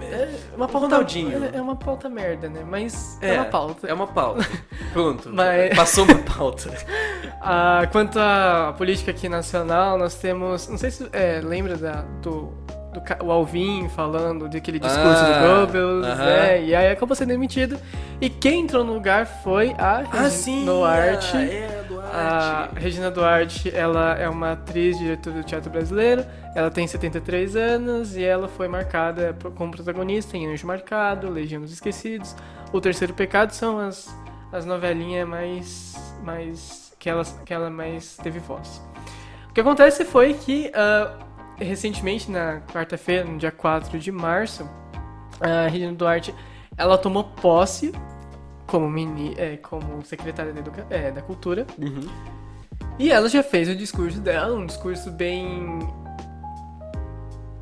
É uma pauta, Ronaldinho. É, é uma pauta merda, né? Mas é, É, uma pauta. É uma pauta. Pronto. Mas- Passou uma pauta. Ah, quanto à política aqui nacional, nós temos. Não sei se é, lembra da, do, do o Alvin falando daquele discurso Ah, do Goebbels, aham. né? E aí acabou sendo demitido. E quem entrou no lugar foi a Regina Duarte. É, Duarte. A Regina Duarte, ela é uma atriz, diretora do teatro brasileiro. Ela tem 73 anos e ela foi marcada como protagonista em Anjo Marcado, Legião dos Esquecidos. O Terceiro Pecado são as, as novelinhas mais, mais que, ela, que ela mais teve voz. O que acontece foi que ah, recentemente, na quarta-feira, no dia 4 de março, a Regina Duarte ela tomou posse como, mini, é, como secretária da, educa- é, da Cultura. Uhum. E ela já fez o discurso dela, um discurso bem.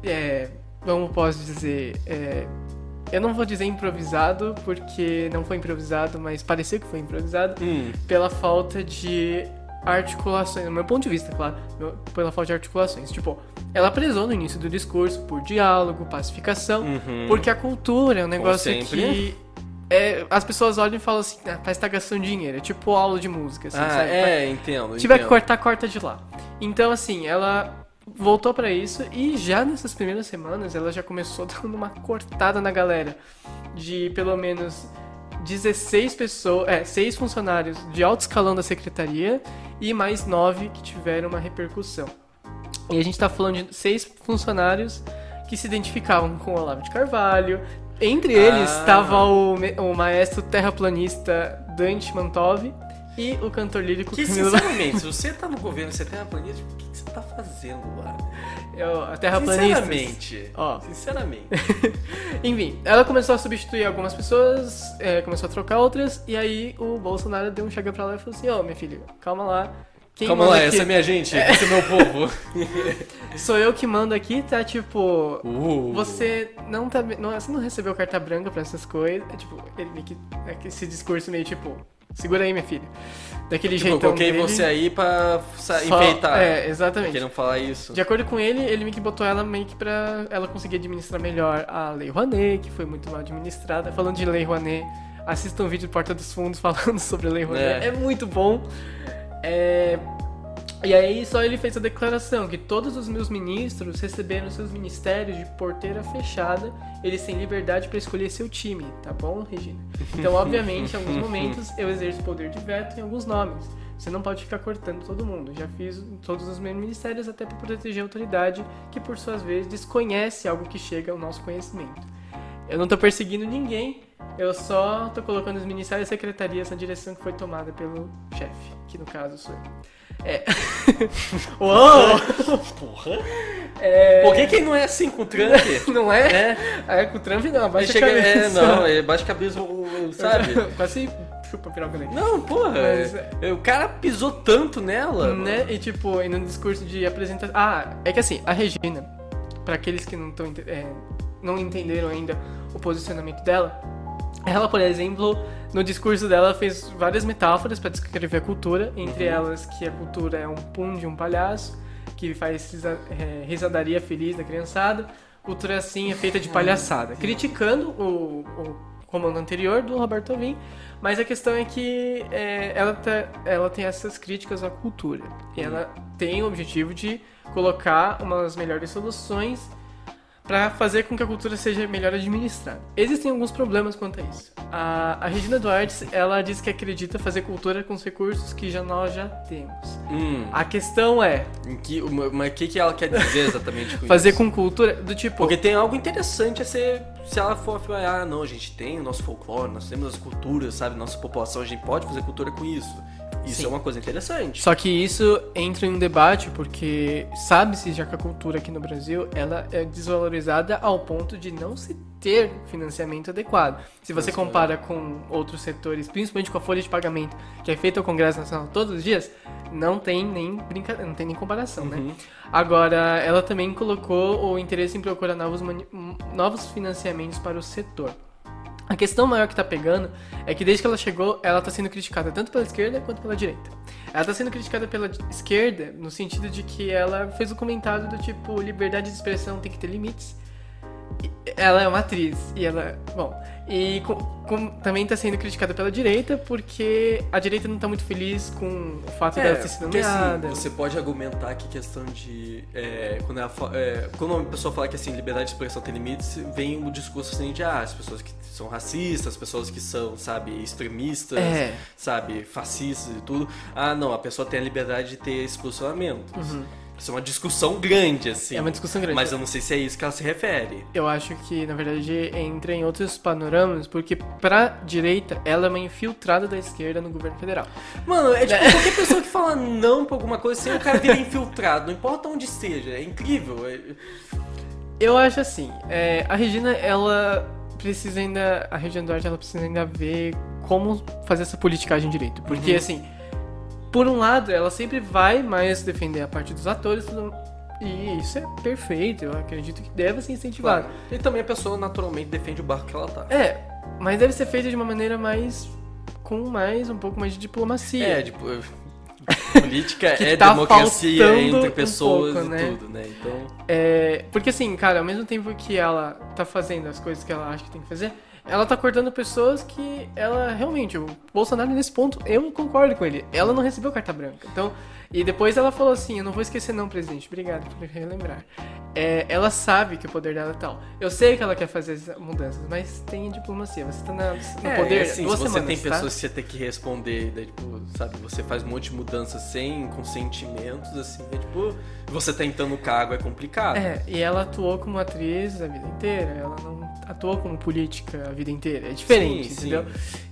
É. Como posso dizer? É, eu não vou dizer improvisado, porque não foi improvisado, mas pareceu que foi improvisado, Hum. pela falta de articulações, no meu ponto de vista, claro, pela falta de articulações. Tipo, ela prezou no início do discurso por diálogo, pacificação, Uhum. porque a cultura é um negócio que é, as pessoas olham e falam assim, ah, parece que tá gastando dinheiro, é tipo aula de música, assim, Ah, sabe? é, entendo. Se tiver que entendo. cortar, corta de lá. Então, assim, ela voltou pra isso e já nessas primeiras semanas ela já começou dando uma cortada na galera de pelo menos 16 pessoas, é, 6 funcionários de alto escalão da secretaria e mais 9 que tiveram uma repercussão. E a gente tá falando de seis funcionários que se identificavam com o Olavo de Carvalho. Entre eles Ah. estava o, me- o maestro terraplanista Dante Mantov e o cantor lírico Que, Camilo sinceramente, se você tá no governo, você tem uma planeta, o que, que você tá fazendo lá? Eu, a terraplanista. Sinceramente. Ó. Sinceramente. Enfim, ela começou a substituir algumas pessoas, é, começou a trocar outras, e aí o Bolsonaro deu um chega pra lá e falou assim, ô minha filha, calma lá. Quem Calma lá, aqui essa é minha gente, esse é meu povo. Sou eu que mando aqui, tá tipo. Uh. Você não tá. Não, você não recebeu carta branca pra essas coisas. É tipo, ele meio que. É que esse discurso meio tipo. Segura aí, minha filha. Daquele Tipo, eu jeitão coloquei dele. você aí pra Só- enfeitar. É, exatamente. Querendo falar isso. De acordo com ele, ele meio que botou ela meio que pra ela conseguir administrar melhor a Lei Rouanet, que foi muito mal administrada. Falando de Lei Rouanet, assista um vídeo do Porta dos Fundos falando sobre a Lei Rouanet. É. É, muito bom. É, E aí só ele fez a declaração que todos os meus ministros receberam seus ministérios de porteira fechada, eles têm liberdade para escolher seu time, tá bom, Regina? Então, obviamente, em alguns momentos eu exerço poder de veto em alguns nomes. Você não pode ficar cortando todo mundo. Já fiz todos os meus ministérios até para proteger a autoridade que, por suas vezes, desconhece algo que chega ao nosso conhecimento. Eu não tô perseguindo ninguém, eu só tô colocando os ministérios e secretarias na direção que foi tomada pelo chefe, que no caso sou eu. É. Uou! Porra. É... Por que, que não é assim com o Trump? Não é? É. É, com o Trump não, Ele abaixa chega. a cabeça. É, não, ele baixa a cabeça, sabe? Quase chupa a piroca dele. Não, porra. Mas- é, O cara pisou tanto nela. Né? E tipo, e no discurso de apresentação. Ah, é que assim, a Regina, pra aqueles que não, tão, é, não entenderam ainda o posicionamento dela, ela, por exemplo, no discurso dela fez várias metáforas pra descrever a cultura, entre elas que a cultura é um pum de um palhaço, que faz é, risadaria feliz da criançada. Cultura assim é feita de palhaçada, criticando o, o comando anterior do Roberto Alvim, mas a questão é que é, ela, tá- ela tem essas críticas à cultura. E ela tem o objetivo de colocar umas melhores soluções para fazer com que a cultura seja melhor administrada. Existem alguns problemas quanto a isso. A, a Regina Duarte, ela diz que acredita fazer cultura com os recursos que já nós já temos. Hum. A questão é Em que, mas o que, que ela quer dizer exatamente com fazer isso? com cultura do tipo Porque tem algo interessante a ser. Se ela for falar, ah, não, a gente tem o nosso folclore, nós temos as culturas, sabe? Nossa população, a gente pode fazer cultura com isso. Isso Sim. é uma coisa interessante. Só que isso entra em um debate porque sabe-se já que a cultura aqui no Brasil ela é desvalorizada ao ponto de não se ter financiamento adequado. Se você Isso, compara com outros setores, principalmente com a folha de pagamento que é feita ao Congresso Nacional todos os dias, não tem nem brinca... não tem nem comparação, né? Uhum. Agora, ela também colocou o interesse em procurar novos, novos financiamentos para o setor. A questão maior que tá pegando é que desde que ela chegou, ela tá sendo criticada tanto pela esquerda quanto pela direita. Ela tá sendo criticada pela esquerda no sentido de que ela fez o comentário do tipo liberdade de expressão tem que ter limites. Ela é uma atriz e ela, bom, e com- com- também tá sendo criticada pela direita porque a direita não tá muito feliz com o fato dela ter sido assim, nomeada. você pode argumentar que questão de. é, quando, ela é, quando uma pessoa fala que assim, liberdade de expressão tem limites, vem o discurso assim de ah, as pessoas que são racistas, as pessoas que são, sabe, extremistas, É. sabe, fascistas e tudo. Ah, não, a pessoa tem a liberdade de ter esse posicionamento. Isso é uma discussão grande, assim. É uma discussão grande. Mas eu não sei se é isso que ela se refere. Eu acho que, na verdade, entra em outros panoramas, porque pra direita, ela é uma infiltrada da esquerda no governo federal. Mano, é tipo qualquer pessoa que fala não pra alguma coisa, assim, o cara vira infiltrado, não importa onde esteja, é incrível. é- Eu acho assim, é, a Regina, ela precisa ainda, a Regina Duarte, ela precisa ainda ver como fazer essa politicagem direito. Porque, Uhum. assim, por um lado, ela sempre vai mais defender a parte dos atores e isso é perfeito, eu acredito que deve ser incentivado. Claro. E também a pessoa naturalmente defende o barco que ela tá. É, mas deve ser feito de uma maneira mais. com mais, um pouco mais de diplomacia. É, tipo. Política é tá democracia entre um pessoas pouco, e né? tudo, né? Então. É, porque assim, cara, ao mesmo tempo que ela tá fazendo as coisas que ela acha que tem que fazer, ela tá cortando pessoas que ela realmente, o Bolsonaro nesse ponto, eu concordo com ele. Ela não recebeu carta branca. Então, e depois ela falou assim: Eu não vou esquecer, não, presidente. Obrigado por relembrar. É, ela sabe que o poder dela é tal. Eu sei que ela quer fazer as mudanças, mas tem diplomacia. Você tá na, no É, poder. assim, duas se você semanas, tem tá? pessoas que você tem que responder, daí, tipo, sabe, você faz um monte de mudanças sem consentimentos, assim, é tipo, você tá entrando no cargo é complicado. É, e ela atuou como atriz a vida inteira. Ela não atuou como política a vida inteira. É diferente, Sim, entendeu?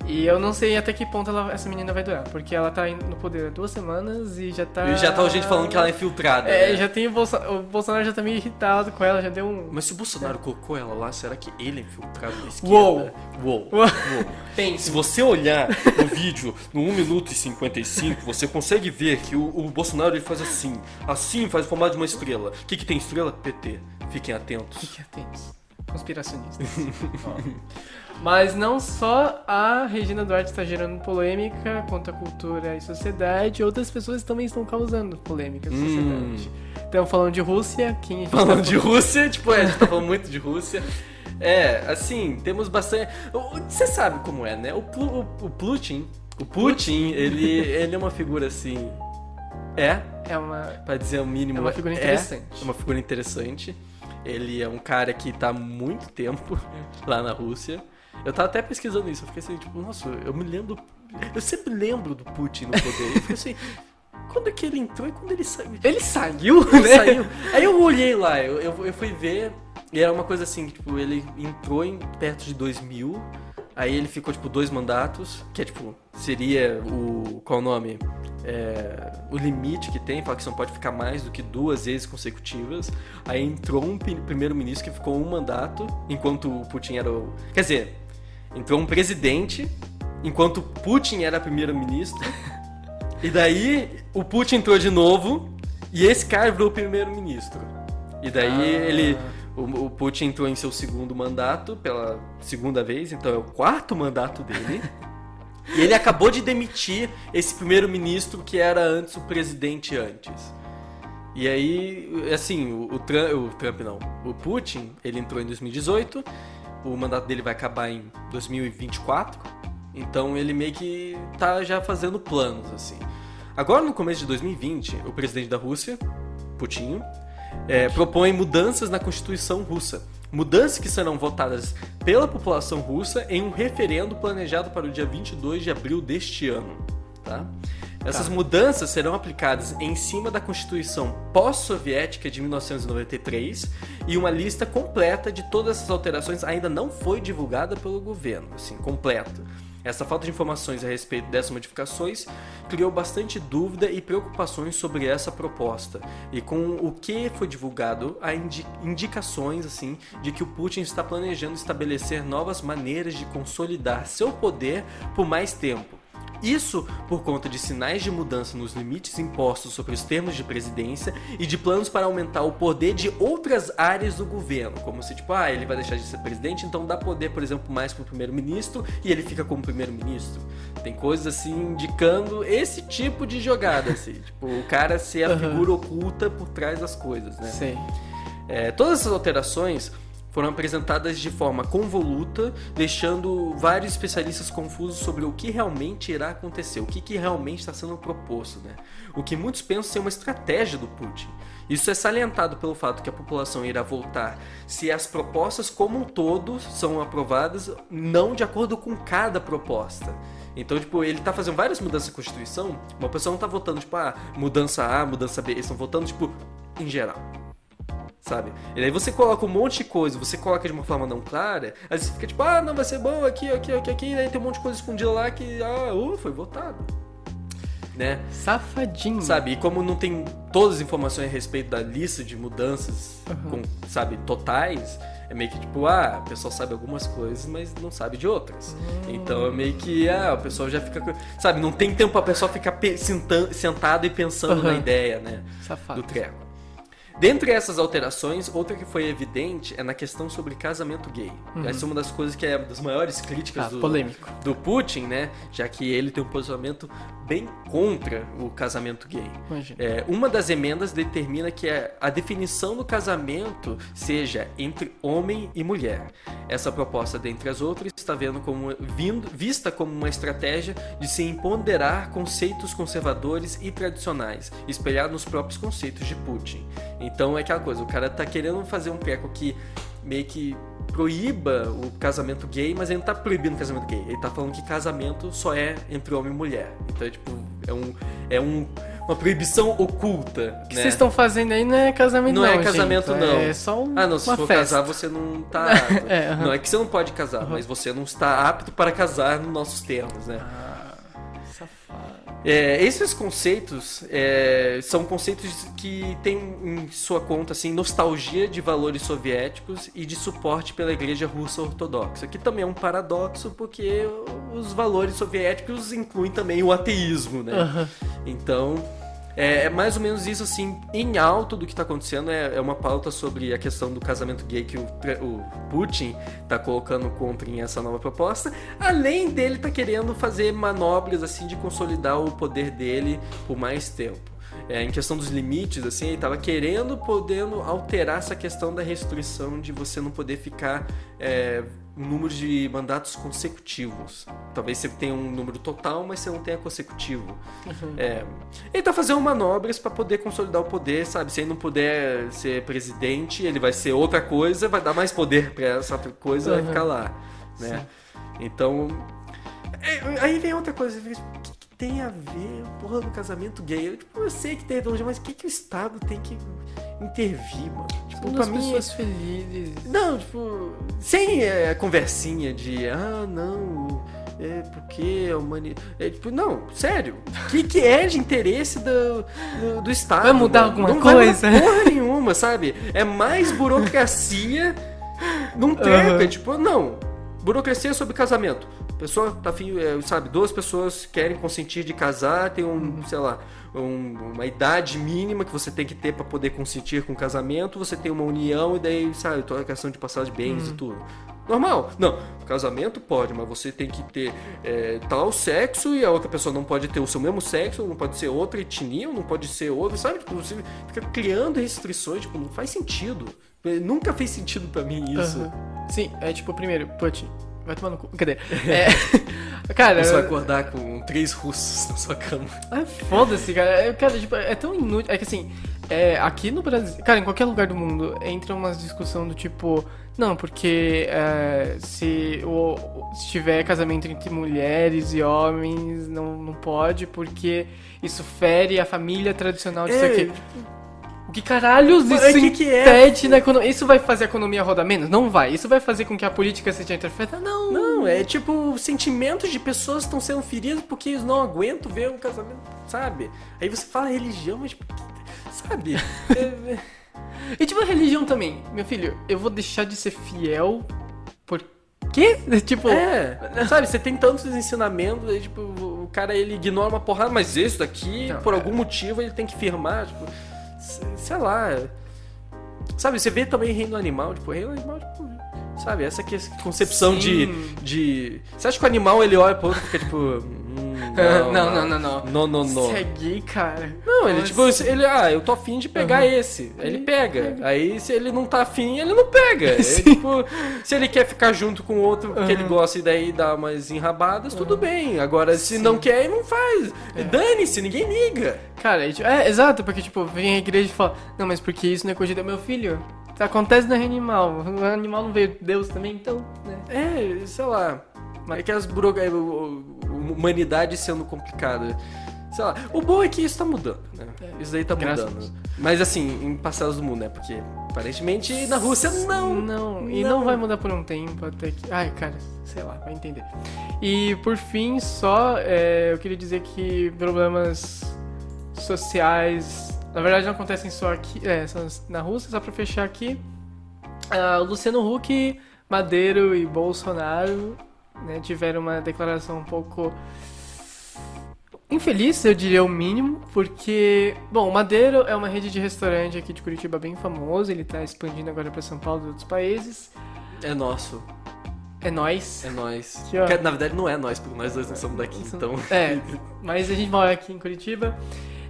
E eu não sei até que ponto ela- essa menina vai durar. Porque ela tá no poder há duas semanas e já tá. E já tá gente falando que ela é infiltrada. É, né? já tem o, Bolso... o Bolsonaro já tá meio irritado com ela, já deu um. Mas se o Bolsonaro colocou ela lá, será que ele é infiltrado da esquerda? Uou. Uou! Uou. Uou. Se você olhar o vídeo no 1 minuto e 55, você consegue ver que o, o Bolsonaro ele faz assim. Assim faz o formato de uma estrela. O que, que tem estrela? PT. Fiquem atentos. Fique atentos. Conspiracionistas. Mas não só a Regina Duarte está gerando polêmica quanto à cultura e sociedade, outras pessoas também estão causando polêmica na Hum. sociedade. Estamos falando de Rússia, quem a gente Falando tá- de Rússia, tipo, é, a gente tá falando muito de Rússia. É, assim, temos bastante. Você sabe como é, né? O, Plu- o, Putin. O Putin, ele, ele é uma figura assim. É, É uma. pra dizer o mínimo. É uma figura interessante. É uma figura interessante. Ele é um cara que tá há muito tempo lá na Rússia. Eu tava até pesquisando isso. Eu fiquei assim, tipo, nossa, eu me lembro. Eu sempre lembro do Putin no poder. Eu fiquei assim, quando é que ele entrou e quando ele saiu? Ele saiu, Ele né? saiu. Aí eu olhei lá, eu, eu, eu fui ver, e era uma coisa assim, tipo, ele entrou em perto de 2000, aí ele ficou, tipo, dois mandatos, que é, tipo, seria o, qual o nome? É, o limite que tem, fala que você não pode ficar mais do que duas vezes consecutivas. Aí entrou um pri- primeiro-ministro que ficou um mandato, enquanto o Putin era o... Quer dizer, entrou um presidente, enquanto Putin era primeiro-ministro, e daí o Putin entrou de novo e esse cara virou primeiro-ministro. E daí Ah. ele. O, o Putin entrou em seu segundo mandato pela segunda vez, então é o quarto mandato dele. e ele acabou de demitir esse primeiro-ministro que era antes o presidente antes. E aí, assim, o, o, Trump, o Trump não, o Putin, ele entrou em 2018, o mandato dele vai acabar em 2024, então ele meio que tá já fazendo planos, assim. Agora, no começo de 2020, o presidente da Rússia, Putin, é, propõe mudanças na Constituição russa. Mudanças que serão votadas pela população russa em um referendo planejado para o dia 22 de abril deste ano. Tá? Essas Tá. mudanças serão aplicadas em cima da Constituição pós-soviética de 1993 e uma lista completa de todas essas alterações ainda não foi divulgada pelo governo, assim, completa. Essa falta de informações a respeito dessas modificações criou bastante dúvida e preocupações sobre essa proposta. E com o que foi divulgado, há indi- indicações assim de que o Putin está planejando estabelecer novas maneiras de consolidar seu poder por mais tempo. Isso por conta de sinais de mudança nos limites impostos sobre os termos de presidência e de planos para aumentar o poder de outras áreas do governo, como se tipo, ah, ele vai deixar de ser presidente, então dá poder, por exemplo, mais para o primeiro-ministro e ele fica como primeiro-ministro. Tem coisas assim indicando esse tipo de jogada, assim, tipo, o cara ser a Aham. figura oculta por trás das coisas, né? Sei. É, todas essas alterações foram apresentadas de forma convoluta, deixando vários especialistas confusos sobre o que realmente irá acontecer, o que, que realmente está sendo proposto. Né? O que muitos pensam ser uma estratégia do Putin. Isso é salientado pelo fato que a população irá votar se as propostas como um todo são aprovadas, não de acordo com cada proposta. Então, tipo, ele tá fazendo várias mudanças na Constituição, uma pessoa não tá votando, tipo, ah, mudança A, mudança B, eles estão votando, tipo, em geral sabe? E aí você coloca um monte de coisa, você coloca de uma forma não clara, aí você fica tipo, ah, não, vai ser bom aqui, aqui, aqui, aqui, e aí tem um monte de coisa escondida lá que, ah, uh, foi votado. Né? Safadinho. Sabe? E como não tem todas as informações a respeito da lista de mudanças, Uhum. com, sabe, totais, é meio que tipo, ah, o pessoal sabe algumas coisas, mas não sabe de outras. Então é meio que, ah, o pessoal já fica. Sabe, não tem tempo pra pessoa ficar sentado e pensando na Aham. ideia, né? Safado. do treco. Dentre essas alterações, outra que foi evidente é na questão sobre casamento gay. Essa é uma das coisas que é das maiores críticas Ah, do, polêmico. do Putin, né? Já que ele tem um posicionamento bem contra o casamento gay. É, uma das emendas determina que a, a definição do casamento seja entre homem e mulher. Essa proposta, dentre as outras, está vendo como, vindo, vista como uma estratégia de se empoderar conceitos conservadores e tradicionais, espelhado nos próprios conceitos de Putin. Então é aquela coisa, o cara tá querendo fazer um treco que meio que proíba o casamento gay, mas ele não tá proibindo o casamento gay. Ele tá falando que casamento só é entre homem e mulher. Então é tipo, é um. É um, uma proibição oculta. O que né? vocês estão fazendo aí não é casamento, Não não. é casamento, gente. não. É só um, Ah, não, se for festa. casar, você não tá apto. É. Não é que você não pode casar, mas você não está apto para casar nos nossos termos, né? Ah. É, esses conceitos é, são conceitos que têm em sua conta assim, nostalgia de valores soviéticos e de suporte pela Igreja Russa Ortodoxa, que também é um paradoxo porque os valores soviéticos incluem também o ateísmo, né? Aham. Então, é, é mais ou menos isso, assim, em alto do que está acontecendo. É, é uma pauta sobre a questão do casamento gay que o, o Putin está colocando contra em essa nova proposta. Além dele tá querendo fazer manobras, assim, de consolidar o poder dele por mais tempo. É, em questão dos limites, assim, ele estava querendo, podendo alterar essa questão da restrição de você não poder ficar é, um número de mandatos consecutivos. Talvez você tenha um número total, mas você não tenha consecutivo. É, ele tá fazendo manobras para poder consolidar o poder, sabe? Se ele não puder ser presidente, ele vai ser outra coisa, vai dar mais poder para essa outra coisa, vai Uhum. ficar lá, né? Então, é, aí vem outra coisa, o que, que tem a ver porra do casamento gay? Eu, tipo, eu sei que tem ideologia, mas o que, que o Estado tem que intervir, mano? Tipo, São pra mim, pessoas felizes. não, tipo, sem é, conversinha de, ah, não, é porque a humanidade. É, tipo, não, sério. O que, que é de interesse do, do, do Estado? Vai mudar mano? alguma não coisa? mudar porra nenhuma, sabe? É mais burocracia num treco. Aham. É tipo, não, burocracia sobre casamento. Pessoa tá afim, é, sabe, duas pessoas querem consentir de casar, tem um, sei lá, um- uma idade mínima que você tem que ter pra poder consentir com o casamento, você tem uma união e daí, sabe, toda a questão de passar de bens e tudo. Normal. Não, casamento pode, mas você tem que ter é, tal sexo e a outra pessoa não pode ter o seu mesmo sexo, não pode ser outra etnia, não pode ser outra, sabe? Tipo, você fica criando restrições, tipo, não faz sentido. Nunca fez sentido pra mim isso. Aham. Sim, é tipo, primeiro, Putin, vai tomar no cu. Cadê? É. cara, Você vai acordar com três russos na sua cama. Ah, foda-se, cara. É, cara, tipo, é tão inútil. É que assim, é, aqui no Brasil. Cara, em qualquer lugar do mundo entra umas discussão do tipo. Não, porque é, se, o, se tiver casamento entre mulheres e homens, não, não pode, porque isso fere a família tradicional disso É, aqui. O que caralhos Mas isso que que é? na economia? Isso vai fazer a economia rodar menos? Não vai. Isso vai fazer com que a política seja interferida? Não. Não, é tipo, sentimentos de pessoas estão sendo feridos porque eles não aguentam ver um casamento, sabe? Aí você fala religião, mas sabe? É, E tipo, a religião também. Meu filho, eu vou deixar de ser fiel por quê? Tipo, é, sabe, você tem tantos ensinamentos, aí, tipo, o cara ele ignora uma porrada, mas esse daqui, Não, por é. algum motivo, ele tem que firmar, tipo, sei lá. Sabe, você vê também reino animal, tipo, reino animal, tipo, sabe, essa que- essa concepção de, de. Você acha que o animal ele olha pro outro e fica tipo. Não, não, não, não. Não, não, não. Você é gay, cara. Não, ele tipo, ele, ah, eu tô afim de pegar esse. Aí ele Ele pega. Aí se ele não tá afim, ele não pega. Sim. tipo, se ele quer ficar junto com outro que ele gosta e daí dá umas enrabadas, tudo bem. Agora, se não quer, ele não faz. É. Dane-se, ninguém liga. Cara, tipo, é, exato, porque tipo, vem a igreja e fala, não, mas porque isso não é coisa de meu filho. Acontece no animal. O animal não veio de Deus também, então, né? É, sei lá. É que as buro... é, humanidade sendo complicada. Sei lá. O bom é que isso tá mudando, né? Isso daí tá Graças a mudando. Mas assim, em passados do mundo, né? Porque aparentemente na Rússia não. Não, e não vai mudar por um tempo até que. Ai, cara, sei lá, vai entender. E por fim, só é, eu queria dizer que problemas sociais, na verdade, não acontecem só aqui, é, só na Rússia, só pra fechar aqui. O Luciano Huck, Madeiro e Bolsonaro né, tiveram uma declaração um pouco infeliz, eu diria o mínimo, porque, bom, o Madeiro é uma rede de restaurante aqui de Curitiba bem famoso, ele tá expandindo agora para São Paulo e outros países. É nosso. É nós. É nós. Ó. Que, na verdade não é nós, porque nós dois não somos daqui, então. É, mas a gente mora aqui em Curitiba.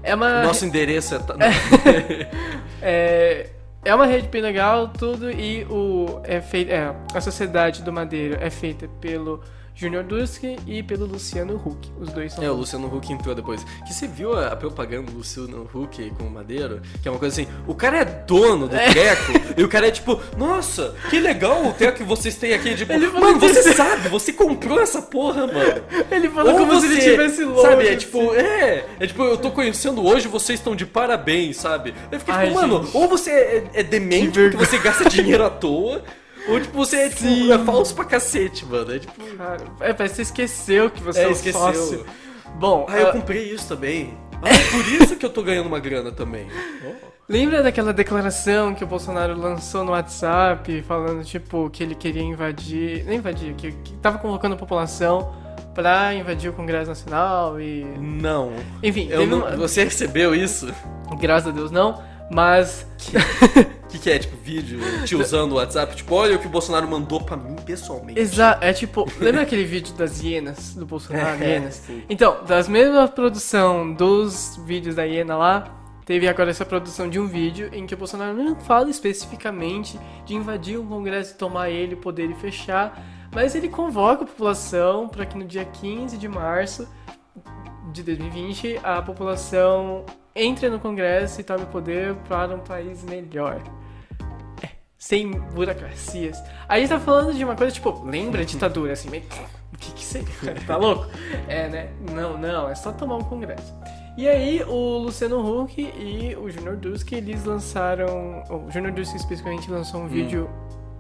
É uma nosso endereço é. é, é uma rede bem legal, tudo, e o é feito, é, a sociedade do Madeiro é feita pelo Junior Duski e pelo Luciano Huck. Os dois são É, o Luciano Huck entrou depois. Que você viu a, a propaganda do Luciano Huck com o Madeiro? Que é uma coisa assim, o cara é dono do treco, e o cara é tipo, nossa, que legal o treco que vocês têm aqui. Tipo, mano, você sabe, você comprou essa porra, mano. Ele falou Ou como se ele você, tivesse louco. Sabe, é assim. tipo, é, é tipo, eu tô conhecendo hoje, vocês estão de parabéns, sabe? Eu fiquei Ai, tipo, mano, gente. ou você é, é demente Que porque você gasta dinheiro à toa, ou tipo, você é, tipo, é falso pra cacete, mano. É tipo, Cara, é, parece que você esqueceu que você É, é, um esqueceu. sócio. Bom, ah, eu ah, comprei isso também. Ah, é por isso que eu tô ganhando uma grana também. lembra daquela declaração que o Bolsonaro lançou no WhatsApp, falando, tipo, que ele queria invadir... Não invadir, que, que tava convocando a população pra invadir o Congresso Nacional e... Não. Enfim, não- uma- Você recebeu isso? graças a Deus não, mas... O que, que é, tipo, vídeo te usando o WhatsApp? Tipo, olha o que o Bolsonaro mandou pra mim pessoalmente. Exato, é tipo, lembra aquele vídeo das hienas, do Bolsonaro, É, hienas? sim. Então, das mesmas produção dos vídeos da hiena lá, teve agora essa produção de um vídeo em que o Bolsonaro não fala especificamente de invadir o Congresso e tomar ele, o poder e fechar, mas ele convoca a população para que no dia 15 de março de 2020 a população entre no Congresso e tome o poder para um país melhor sem burocracias. A gente tá falando de uma coisa, tipo, lembra a ditadura, assim, meio... O que que você... Tá louco? É, né? Não, não, é só tomar um congresso. E aí, o Luciano Huck e o Junior Duski, eles lançaram... O Junior Duski, especificamente, lançou um vídeo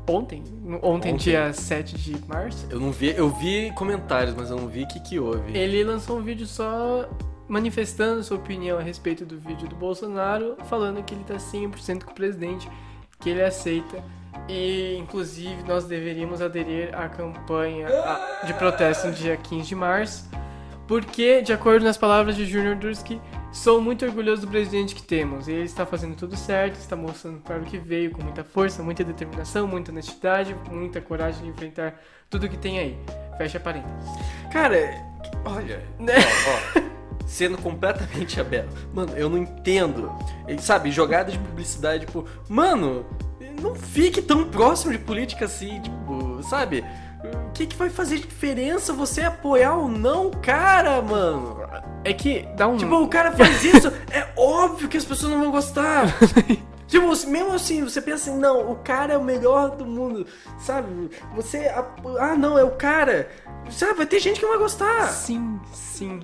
ontem, ontem, Ontem. dia 7 de março. Eu não vi, eu vi comentários, mas eu não vi o que que houve. Ele lançou um vídeo só manifestando sua opinião a respeito do vídeo do Bolsonaro, falando que ele tá 100% com o presidente, que ele aceita. E, inclusive, nós deveríamos aderir à campanha de protesto no dia 15 de março, porque, de acordo nas palavras de Junior Dursky, sou muito orgulhoso do presidente que temos. Ele está fazendo tudo certo, está mostrando para o que veio com muita força, muita determinação, muita honestidade, muita coragem de enfrentar tudo que tem aí. Fecha parênteses. Cara, olha, Né? ó, ó, sendo completamente aberto. Mano, eu não entendo. E, Sabe, jogada de publicidade, tipo, mano, não fique tão próximo de política assim, tipo, sabe? O que, que vai fazer diferença você apoiar ou não o cara, mano? É que dá um. Tipo, o cara faz isso, é óbvio que as pessoas não vão gostar. Tipo, mesmo assim, você pensa assim, não, o cara é o melhor do mundo, sabe? Você. Ah, não, é o cara. Sabe, vai ter gente que não vai gostar. Sim, sim.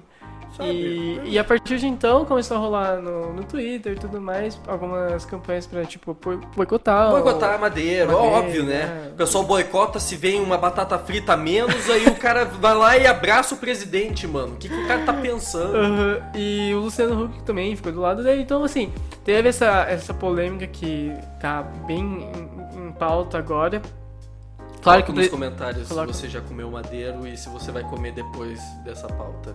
Sabe? E, e a partir de então começou a rolar no, no Twitter e tudo mais algumas campanhas pra, tipo, boi- boicotar. Boicotar a madeira, Madeira, óbvio, né? é. O pessoal boicota se vem uma batata frita a menos, aí o cara vai lá e abraça o presidente, mano. O que, que o cara tá pensando? Aham, E o Luciano Huck também ficou do lado dele. Então, assim, teve essa, essa polêmica que tá bem em, em pauta agora. Claro que Coloca nos comentários Coloca. se você já comeu madeiro e se você vai comer depois dessa pauta.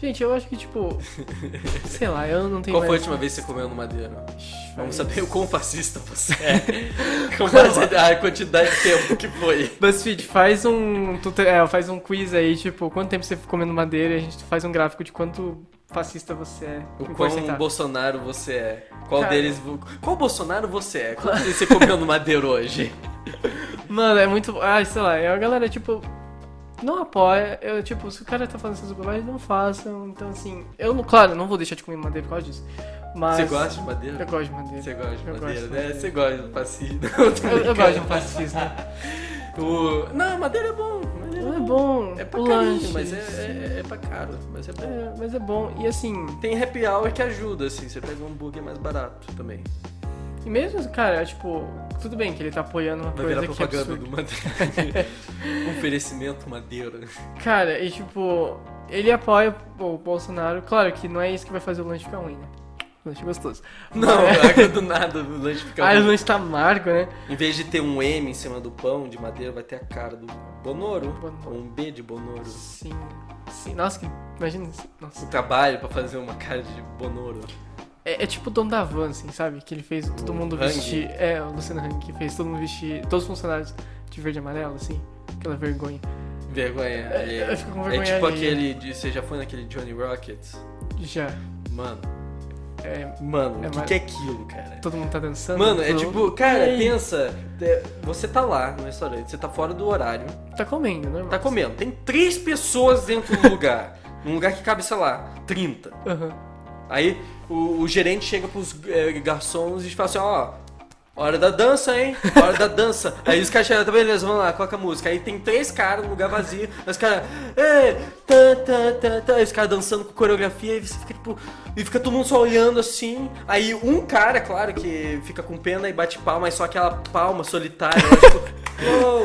Gente, eu acho que, tipo. sei lá, eu não tenho Qual foi a última vez que você comeu no madeiro? Ixi, Vamos saber o quão fascista você é. Com base a quantidade de tempo que foi. BuzzFeed, faz um, tuto- é, faz um quiz aí, tipo, quanto tempo você ficou comendo madeira e a gente faz um gráfico de quanto fascista você é. O quão. Bolsonaro você é. Qual Cara. deles. Qual Bolsonaro você é? Qual você comeu no madeiro hoje? Mano, é muito. Ah, sei lá, a galera, tipo. Não apoia, eu, tipo, se o cara tá fazendo essas bobagens, não façam. Então, assim, eu, claro, não vou deixar de comer madeira por causa disso. Mas. Você gosta de madeira? Eu gosto de madeira. Você gosta de Eu madeira, né? madeira. Você gosta de fascismo. Eu, eu gosto de um fascismo. O... Não, madeira é bom. Madeira Não é bom. É pra lanche, mas é, é, é pra caro. Mas é bom. É, mas é bom. E assim, Tem happy hour que ajuda, assim. Você pega um hambúrguer mais barato também. E mesmo, cara, tipo, tudo bem que ele tá apoiando uma Vai coisa virar que é propaganda do madeira. Oferecimento madeira. Cara, e tipo, ele apoia o Bolsonaro. Claro que não é isso que vai fazer o lanche ficar ruim, né? Lanche gostoso. Não, agora do nada o lanche fica Ah, o lanche tá amargo, né? Em vez de ter um M em cima do pão de madeira, vai ter a cara do Bonoro. Bonoro. Ou um B de Bonoro. Sim. Sim. Nossa, que... imagina. isso. Nossa. O trabalho pra fazer uma cara de Bonoro. É, é tipo o dono da van, assim, sabe? Que ele fez todo mundo Hang. vestir. É, o Luciano Hang, que fez todo mundo vestir. Todos os funcionários de verde e amarelo, assim. Aquela vergonha. Vergonha. É, eu fico com É vergonha tipo alheia. aquele. De, você já foi naquele Johnny Rockets? Já. Mano. É, Mano, É, o que, que é aquilo, cara? todo mundo tá dançando. Mano, é tipo, cara, Ei, pensa. é, Você tá lá no restaurante, você tá fora do horário, Tá comendo, né? tá comendo. Tem três pessoas dentro do lugar. num lugar que cabe, sei lá, 30. Aham. Aí o, o gerente chega pros é, garçons e fala assim, ó. Hora da dança, hein? Hora da dança. Aí os caras chegam, tá beleza, vamos lá, coloca a música. Aí tem três caras num lugar vazio, os caras. "Ê, tá, tá, tá, tá", os caras dançando com coreografia, e você fica tipo. E fica todo mundo só olhando assim. Aí um cara, claro, que fica com pena e bate palma, mas só aquela palma solitária. né? tipo, uou,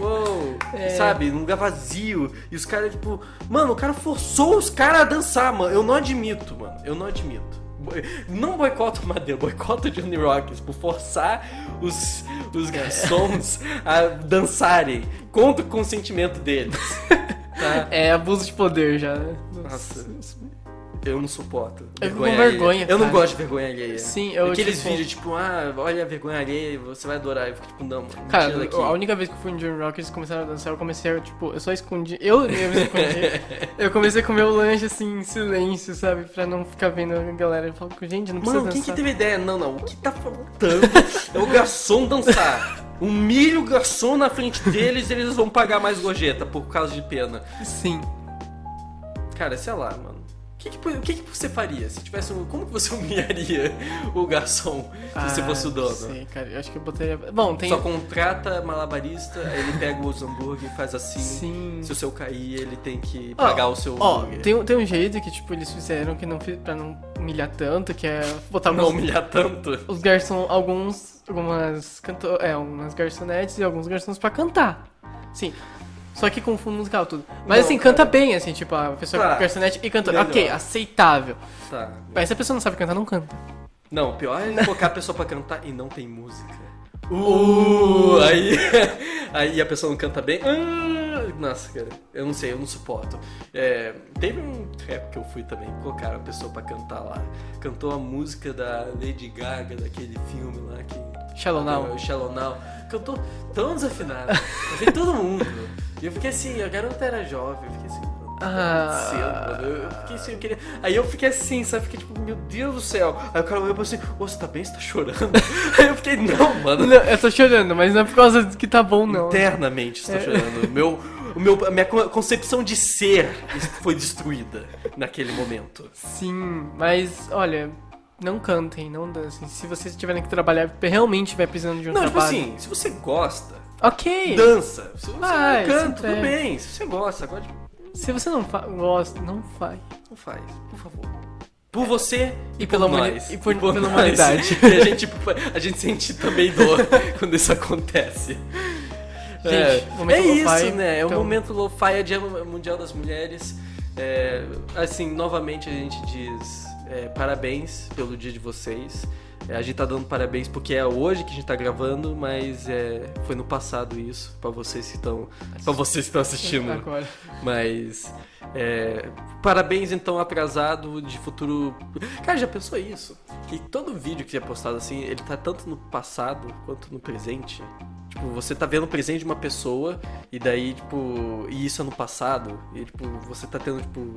uou. É. Sabe? Num lugar vazio. E os caras, tipo. Mano, o cara forçou os caras a dançar, mano. Eu não admito, mano. Eu não admito. Não boicota o Madeira, boicota o Johnny Rockets por forçar os, os garçons a dançarem contra o consentimento deles. Tá? É abuso de poder já, né? Nossa. Eu não suporto. Eu fico com vergonha, Eu não cara. gosto de vergonha alheia. Sim, eu, Aqueles tipo, vídeos tipo, ah, olha a vergonha alheia, você vai adorar. Eu fico tipo, não, mano, Cara, a única vez que eu fui no Johnny Rockets e começaram a dançar, eu comecei a, tipo, eu só escondi. Eu mesmo escondi. eu comecei a comer o lanche assim, em silêncio, sabe? Pra não ficar vendo a galera. Eu falo, gente, não precisa Mano, quem dançar. que teve ideia? Não, não. O que tá faltando é o garçom dançar. Humilha o garçom na frente deles e eles vão pagar mais gorjeta por causa de pena. Sim. Cara, sei lá, mano. O que, que, o que, que você faria se tivesse um. Como que você humilharia o garçom se você Ah, fosse o dono? Sei, cara. Eu acho que eu botaria. Bom, tem. Só contrata malabarista, ele pega os hambúrguer e faz assim. Sim. Se o seu cair, ele tem que pagar o seu Ó, hambúrguer. tem, um- tem um jeito que, tipo, eles fizeram que não pra não humilhar tanto, que é botar Não alguns- humilhar tanto. os garçons, alguns, algumas canto, é, algumas garçonetes e alguns garçons pra cantar. Sim. Só que com fundo musical tudo. Mas Não, assim, canta cara. bem, assim, tipo, a pessoa Tá. com garçonete e canta. Melhor. Ok, aceitável. Tá. Mas se a pessoa não sabe cantar, não canta. Não, o pior é colocar a pessoa pra cantar e não tem música. Uh, aí, aí a pessoa não canta bem. Ah, nossa, cara, eu não sei, eu não suporto. É, teve um trap que eu fui também, colocaram a pessoa pra cantar lá. Cantou a música da Lady Gaga, daquele filme lá que. Shallow Now. Shallow Now. Cantou tão desafinado. Eu vi todo mundo. E eu fiquei assim, a garota era jovem, eu fiquei assim. tá Ah. acontecendo, mano? Eu fiquei assim, eu queria. Aí eu fiquei assim, sabe? Fiquei tipo, meu Deus do céu. Aí o cara olhou e falou assim, ô, você tá bem? Você tá chorando? Aí eu fiquei, não, mano. Não, eu tô chorando, mas não é por causa que tá bom, não. Internamente estou É. chorando. Meu, o meu, a minha co- concepção de ser foi destruída naquele momento. Sim, mas olha, não cantem, não dancem. Se vocês tiverem que trabalhar, realmente estiver precisando de um Não, tipo trabalho. assim, se você gosta, Ok. dança. Se você Vai, não canta, tudo bem. Se você gosta, agora tipo, Se você não gosta, não faz. não faz, por favor. Por você e, E por pela humani- nós. e por- pela nós. humanidade. E a gente, tipo, a gente sente também dor quando isso acontece. Gente, é, é isso, né? É o então- momento lo-fi, é Dia Mundial das Mulheres. É, assim, novamente a gente diz é, parabéns pelo dia de vocês. É, a gente tá dando parabéns porque é hoje que a gente tá gravando, mas é, foi no passado isso, pra vocês que estão. para vocês que estão assistindo. Agora. Mas. é, parabéns então atrasado de futuro. Cara, já pensou isso? Que todo vídeo que é postado assim, ele tá tanto no passado quanto no presente. Tipo, você tá vendo o presente de uma pessoa e daí, tipo, e isso é no passado. E tipo, você tá tendo, tipo,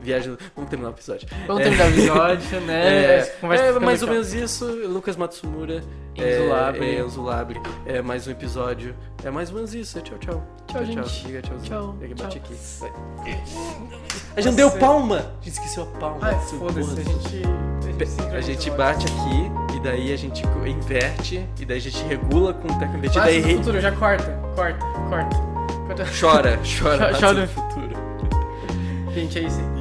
viagem. Vamos terminar o episódio. Vamos É. terminar o episódio, né? É, é mais ou menos isso, Lucas Matsumura. Enzo é, Labre. É, Enzo Labre. É mais um episódio. É mais ou menos isso. Tchau, tchau. Tchau, gente. Diga tchauzinho. Tchau, Diga, tchau. bate aqui. Vai. A gente não deu palma! A gente esqueceu a palma. Ai, foda-se, a gente. A gente, A gente bate aqui, e daí a gente inverte, e daí a gente regula com o invertido, Bate daí no futuro, já corta, corta, corta. corta. chora, chora, chora. no futuro. Gente, é isso aí.